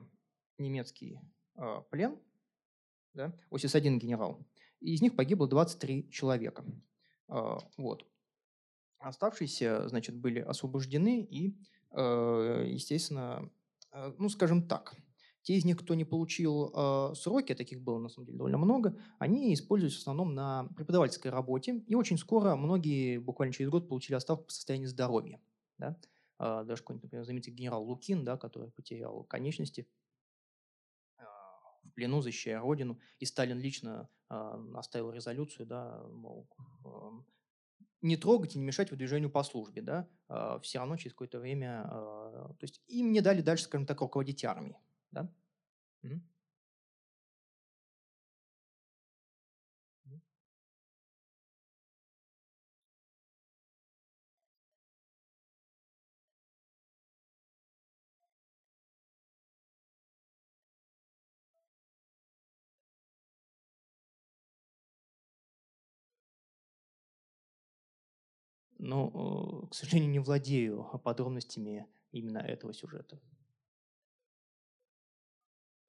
немецкий плен, да, 81 генерал, и из них погибло 23 человека. Вот. Оставшиеся, значит, были освобождены и, э, естественно, э, ну, скажем так, те из них, кто не получил э, сроки, таких было на самом деле довольно много, они используются в основном на преподавательской работе, и очень скоро многие, буквально через год, получили оставку по состоянию здоровья. Да? Даже какой-нибудь, например, знаменитый генерал Лукин, да, который потерял конечности в плену, защищая родину, и Сталин лично оставил резолюцию, да, мол, не трогать и не мешать выдвижению по службе, да, а, все равно через какое-то время, а, то есть им не дали дальше, скажем так, руководить армией, да. Но, э, к сожалению, не владею подробностями именно этого сюжета.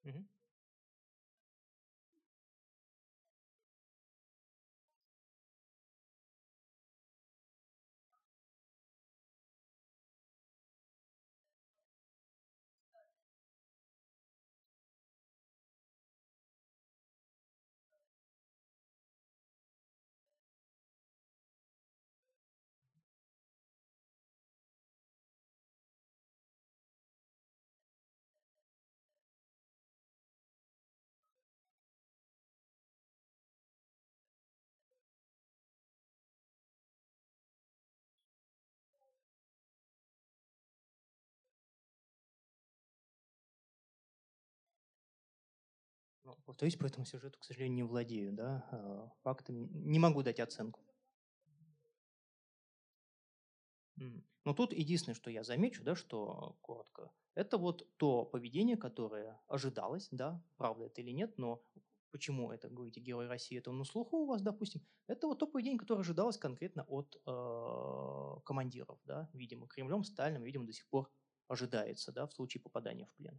Угу. Ну, повторюсь, по этому сюжету, к сожалению, не владею, да, а, фактами. Не могу дать оценку. Но тут единственное, что я замечу, да, что коротко, это вот то поведение, которое ожидалось, да, правда это или нет, но почему это, говорите, Герой России, это на слуху у вас, допустим, это вот то поведение, которое ожидалось конкретно от э, командиров, да, видимо, Кремлем, Сталином, видимо, до сих пор ожидается, да, в случае попадания в плен.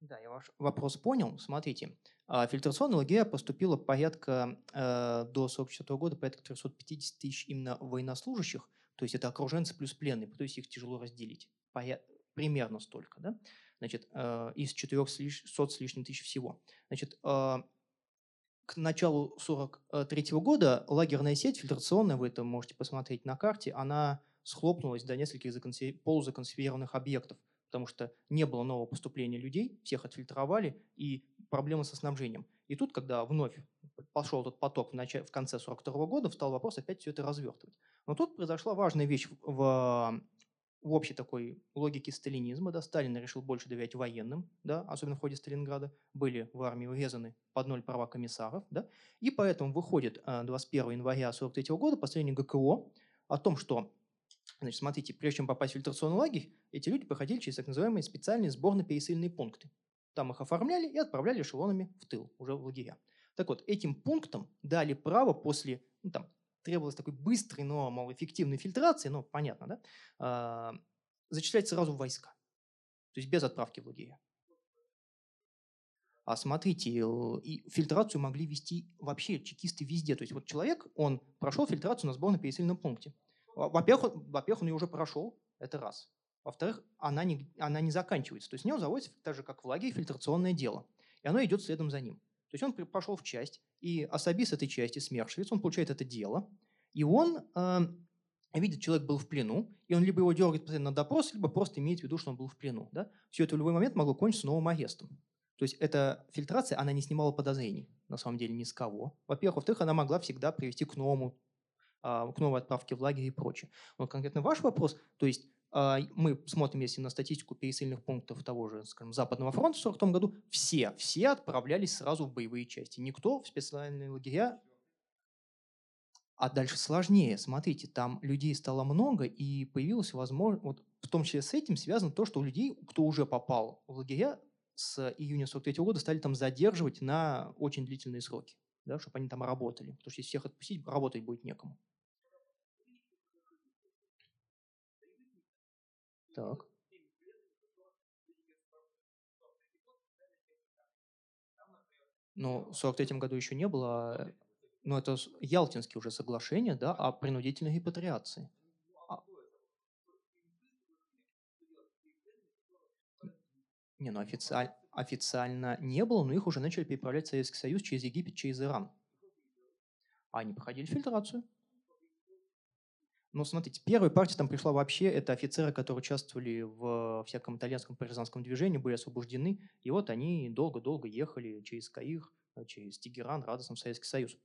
Да, я ваш вопрос понял. Смотрите, а, фильтрационная лагеря поступило порядка э, до 1944 года порядка 350 тысяч именно военнослужащих, то есть это окруженцы плюс пленные, то есть их тяжело разделить. Примерно столько, да? Значит, э, из 400 с лишним тысяч всего. Значит, э, к началу 1943 года лагерная сеть фильтрационная, вы это можете посмотреть на карте, она схлопнулась до нескольких полузаконсервированных объектов потому что не было нового поступления людей, всех отфильтровали, и проблемы со снабжением. И тут, когда вновь пошел этот поток в, начале, в конце 42 года, встал вопрос опять все это развертывать. Но тут произошла важная вещь в, в общей такой логике сталинизма. Да, Сталин решил больше доверять военным, да, особенно в ходе Сталинграда. Были в армии урезаны под ноль права комиссаров. Да, и поэтому выходит 21 января 43 года последний ГКО о том, что Значит, смотрите, прежде чем попасть в фильтрационный лагерь, эти люди проходили через так называемые специальные сборно-пересыльные пункты. Там их оформляли и отправляли эшелонами в тыл, уже в лагеря. Так вот, этим пунктам дали право после, ну, там, требовалось такой быстрой, но, мол, эффективной фильтрации, ну, понятно, да, а, зачислять сразу в войска. То есть без отправки в лагеря. А смотрите, и фильтрацию могли вести вообще чекисты везде. То есть вот человек, он прошел фильтрацию на сборно-пересыльном пункте. Во-первых, во-первых, он ее уже прошел, это раз. Во-вторых, она не, она не заканчивается. То есть с него заводится так же, как в лагере, фильтрационное дело. И оно идет следом за ним. То есть он пошел в часть, и особист этой части, смершевец, он получает это дело, и он э, видит, человек был в плену, и он либо его дергает на допрос, либо просто имеет в виду, что он был в плену. Да? Все это в любой момент могло кончиться новым арестом. То есть эта фильтрация, она не снимала подозрений, на самом деле, ни с кого. Во-первых. Во-вторых, она могла всегда привести к новому к новой отправке в лагерь и прочее. Но конкретно ваш вопрос, то есть а, мы смотрим, если на статистику пересыльных пунктов того же, скажем, Западного фронта в 1940 году, все, все отправлялись сразу в боевые части. Никто в специальные лагеря а дальше сложнее. Смотрите, там людей стало много, и появилась возможность, вот в том числе с этим связано то, что у людей, кто уже попал в лагеря, с июня 43 года стали там задерживать на очень длительные сроки, да, чтобы они там работали. Потому что если всех отпустить, работать будет некому. Так. Ну, в 43 году еще не было, но это Ялтинские уже соглашения, да, о принудительной репатриации. А... Не, ну официаль... официально не было, но их уже начали переправлять в Советский Союз через Египет, через Иран. Они проходили фильтрацию. Ну, смотрите, первая партия там пришла вообще, это офицеры, которые участвовали в всяком итальянском партизанском движении, были освобождены, и вот они долго-долго ехали через Каир, э, через Тегеран, радостно в Советский Союз.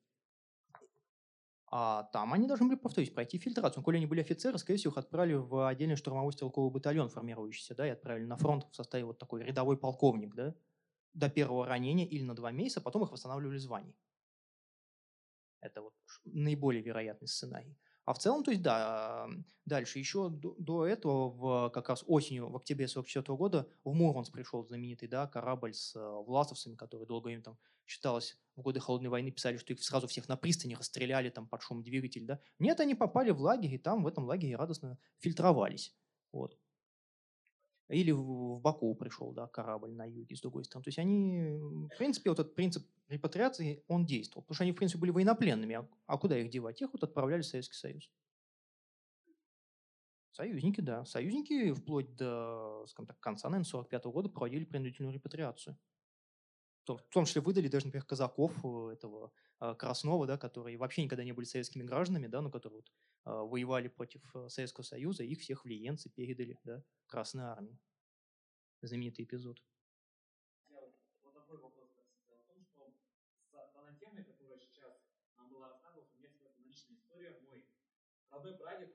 А там они должны были, повторюсь, пройти фильтрацию. Но, коли они были офицеры, скорее всего, их отправили в отдельный штурмовой стрелковый батальон, формирующийся, да, и отправили на фронт в составе вот такой рядовой полковник, да, до первого ранения или на два месяца, потом их восстанавливали звание. Это вот наиболее вероятный сценарий. А в целом, то есть, да, дальше еще до, до этого, в, как раз осенью, в октябре 44 года, в Мурманск пришел знаменитый да, корабль с э, власовцами, который долго им там считалось, в годы Холодной войны писали, что их сразу всех на пристани расстреляли там под шум двигатель. Да? Нет, они попали в лагерь, и там в этом лагере радостно фильтровались. Вот. Или в, Баку пришел да, корабль на юге с другой стороны. То есть они, в принципе, вот этот принцип репатриации, он действовал. Потому что они, в принципе, были военнопленными. А, а куда их девать? Их вот отправляли в Советский Союз. Союзники, да. Союзники вплоть до, скажем так, конца, наверное, 45 года проводили принудительную репатриацию. В том числе выдали даже, например, казаков э, этого э, Краснова, да, которые вообще никогда не были советскими гражданами, да, но которые вот, э, воевали против Советского Союза, их всех в Лиенцы передали да, Красной Армии. Знаменитый эпизод. Родной прадед,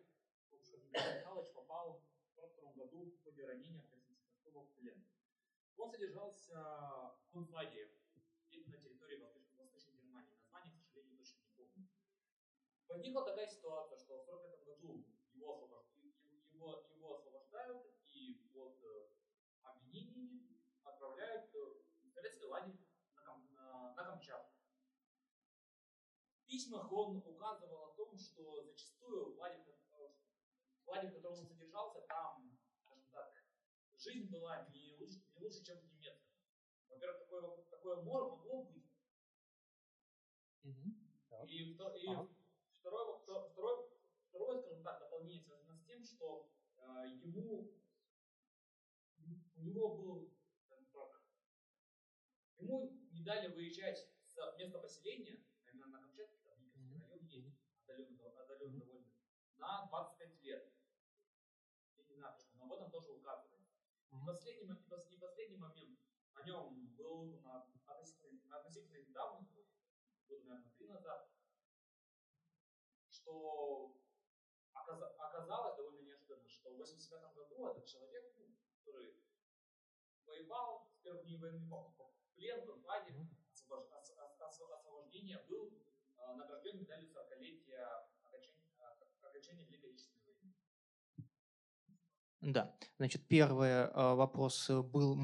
Михайлович, попал в 42 году в ходе ранения в плен. Он содержался в концлагере на территории Восточной, Германии. Название, к сожалению, точно не помню. Возникла такая ситуация, что в 1945 году его, его, его освобождают и под э, обвинениями отправляют в советский лагерь на, на, на Камчатку. В письмах он указывал о том, что зачастую в лагере, э, в лагере в котором он содержался, там, скажем так, жизнь была не не лучше, чем в немецком. Во-первых, такое, такое могло быть. Mm-hmm. И, и ага. второе, второе, второе, скажем так, дополнение связано с тем, что э, ему у него был, так, ему не дали выезжать с места поселения, а именно на Камчатке, там Никольский район есть, отдаленно, отдаленно довольно, на 25 лет. Я не знаю почему, но об этом тоже указывается. И последний, и последний момент. о нем был относительно, относительно недавно, года, наверное, три назад, что оказалось довольно неожиданно, что в 85 году этот человек, ну, который воевал в первых дни войны, в плен, в лагерь, освобождения, был награжден медалью 40-летия окончания Великой Отечественной войны. Да, значит, первый вопрос был,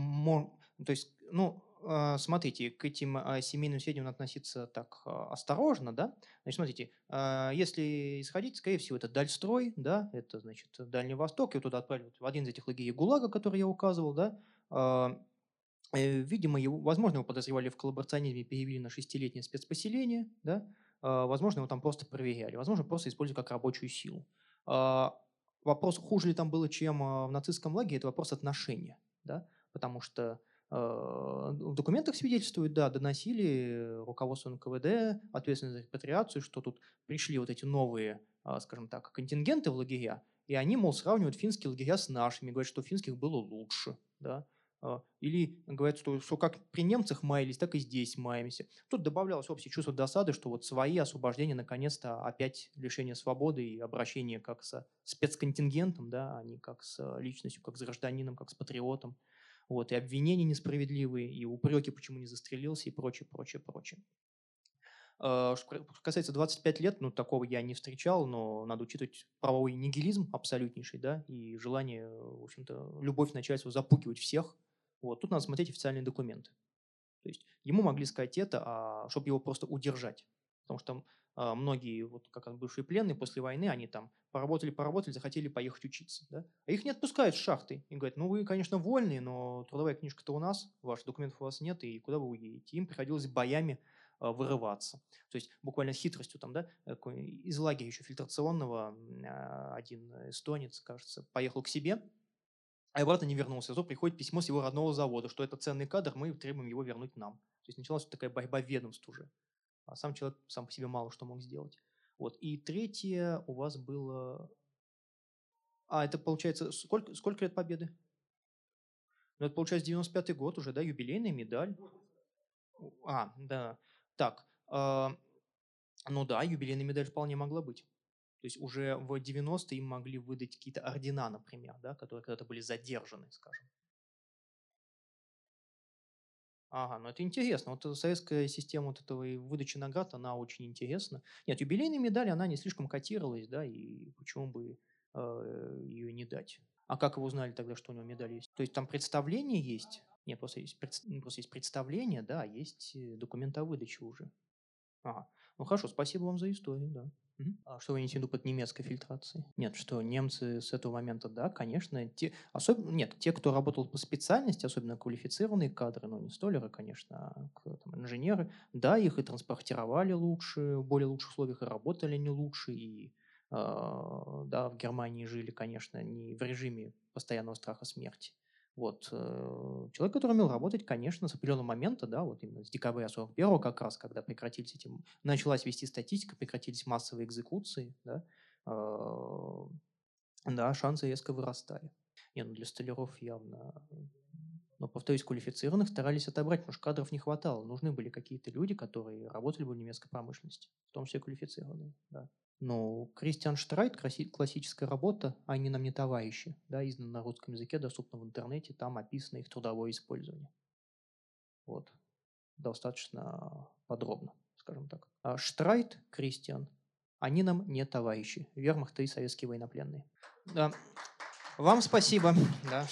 то есть, ну, а, смотрите, к этим а, семейным сведениям относиться так а, осторожно, да. Значит, смотрите, если исходить, скорее всего, это Дальстрой, да, это, значит, Дальний Восток, его туда отправили в один из этих лагерей ГУЛАГа, который я указывал, да. Э, видимо, его, возможно, его подозревали в коллаборационизме, перевели на шестилетнее спецпоселение, да. Возможно, его там просто проверяли, возможно, просто использовали как рабочую силу. Вопрос, хуже ли там было, чем в нацистском лагере, это вопрос отношения, да, потому что Э, в документах свидетельствуют, да, доносили руководству НКВД, ответственность за репатриацию, что тут пришли вот эти новые, а, скажем так, контингенты в лагеря, и они, мол, сравнивают финские лагеря с нашими, говорят, что финских было лучше, да, а, или говорят, что, что как при немцах маялись, так и здесь маемся. Тут добавлялось общее чувство досады, что вот свои освобождения наконец-то опять лишение свободы и обращение как со спецконтингентом, да, а не как с личностью, как с гражданином, как с патриотом. Вот, и обвинения несправедливые, и упреки, почему не застрелился, и прочее, прочее, прочее. А, что касается 25 лет, ну, такого я не встречал, но надо учитывать правовой нигилизм абсолютнейший, да, и желание, в общем-то, любовь начальства запугивать всех. Вот, тут надо смотреть официальные документы. То есть ему могли сказать это, а, чтобы его просто удержать. Потому что а, многие, вот как раз бывшие пленные после войны, они там поработали, поработали, захотели поехать учиться. Да? А их не отпускают с шахты. И говорят, ну вы, конечно, вольные, но трудовая книжка-то у нас, ваших документов у вас нет, и куда вы уедете? Им приходилось боями а, вырываться. То есть буквально хитростью там, да, из лагеря еще фильтрационного а, один эстонец, кажется, поехал к себе, а обратно не вернулся. Зато приходит письмо с его родного завода, что это ценный кадр, мы требуем его вернуть нам. То есть началась такая борьба ведомств уже а сам человек сам по себе мало что мог сделать. Вот. И третье у вас было... А, это получается... Сколько, сколько лет победы? Ну, это получается 95-й год уже, да, юбилейная медаль. А, да. Так, э, ну да, юбилейная медаль вполне могла быть. То есть уже в 90-е им могли выдать какие-то ордена, например, да, которые когда-то были задержаны, скажем. Ага, ну это интересно. Вот советская система вот этого выдачи наград, она очень интересна. Нет, юбилейная медаль, она не слишком котировалась, да, и почему бы э, ее не дать? А как вы узнали тогда, что у него медаль есть? То есть там представление есть? Нет, просто есть, просто есть представление, да, а есть э, документ о выдаче уже. Ага. Ну хорошо, спасибо вам за историю, да. А что вы имеете в виду под немецкой фильтрацией? Нет, что немцы с этого момента, да, конечно, те, особенно, нет, те, кто работал по специальности, особенно квалифицированные кадры, ну, не столеры, конечно, а там, инженеры, да, их и транспортировали лучше, в более лучших условиях, и работали они лучше, и э, да, в Германии жили, конечно, не в режиме постоянного страха смерти. Вот. Э, человек, который умел работать, конечно, с определенного момента, да, вот именно с декабря 41 как раз, когда прекратились эти, началась вести статистика, прекратились массовые экзекуции, да, э, да, шансы резко вырастали. Не, ну для столяров явно, но, повторюсь, квалифицированных старались отобрать, потому что кадров не хватало. Нужны были какие-то люди, которые работали бы в немецкой промышленности, в том числе квалифицированные, да. Ну, Кристиан Штрайт, классическая работа, они нам не товарищи, да, издана на русском языке, доступна в интернете, там описано их трудовое использование. Вот. Достаточно подробно, скажем так. А Штрайт, Кристиан, они нам не товарищи. Вермахт и советские военнопленные. Да. Вам спасибо. Да.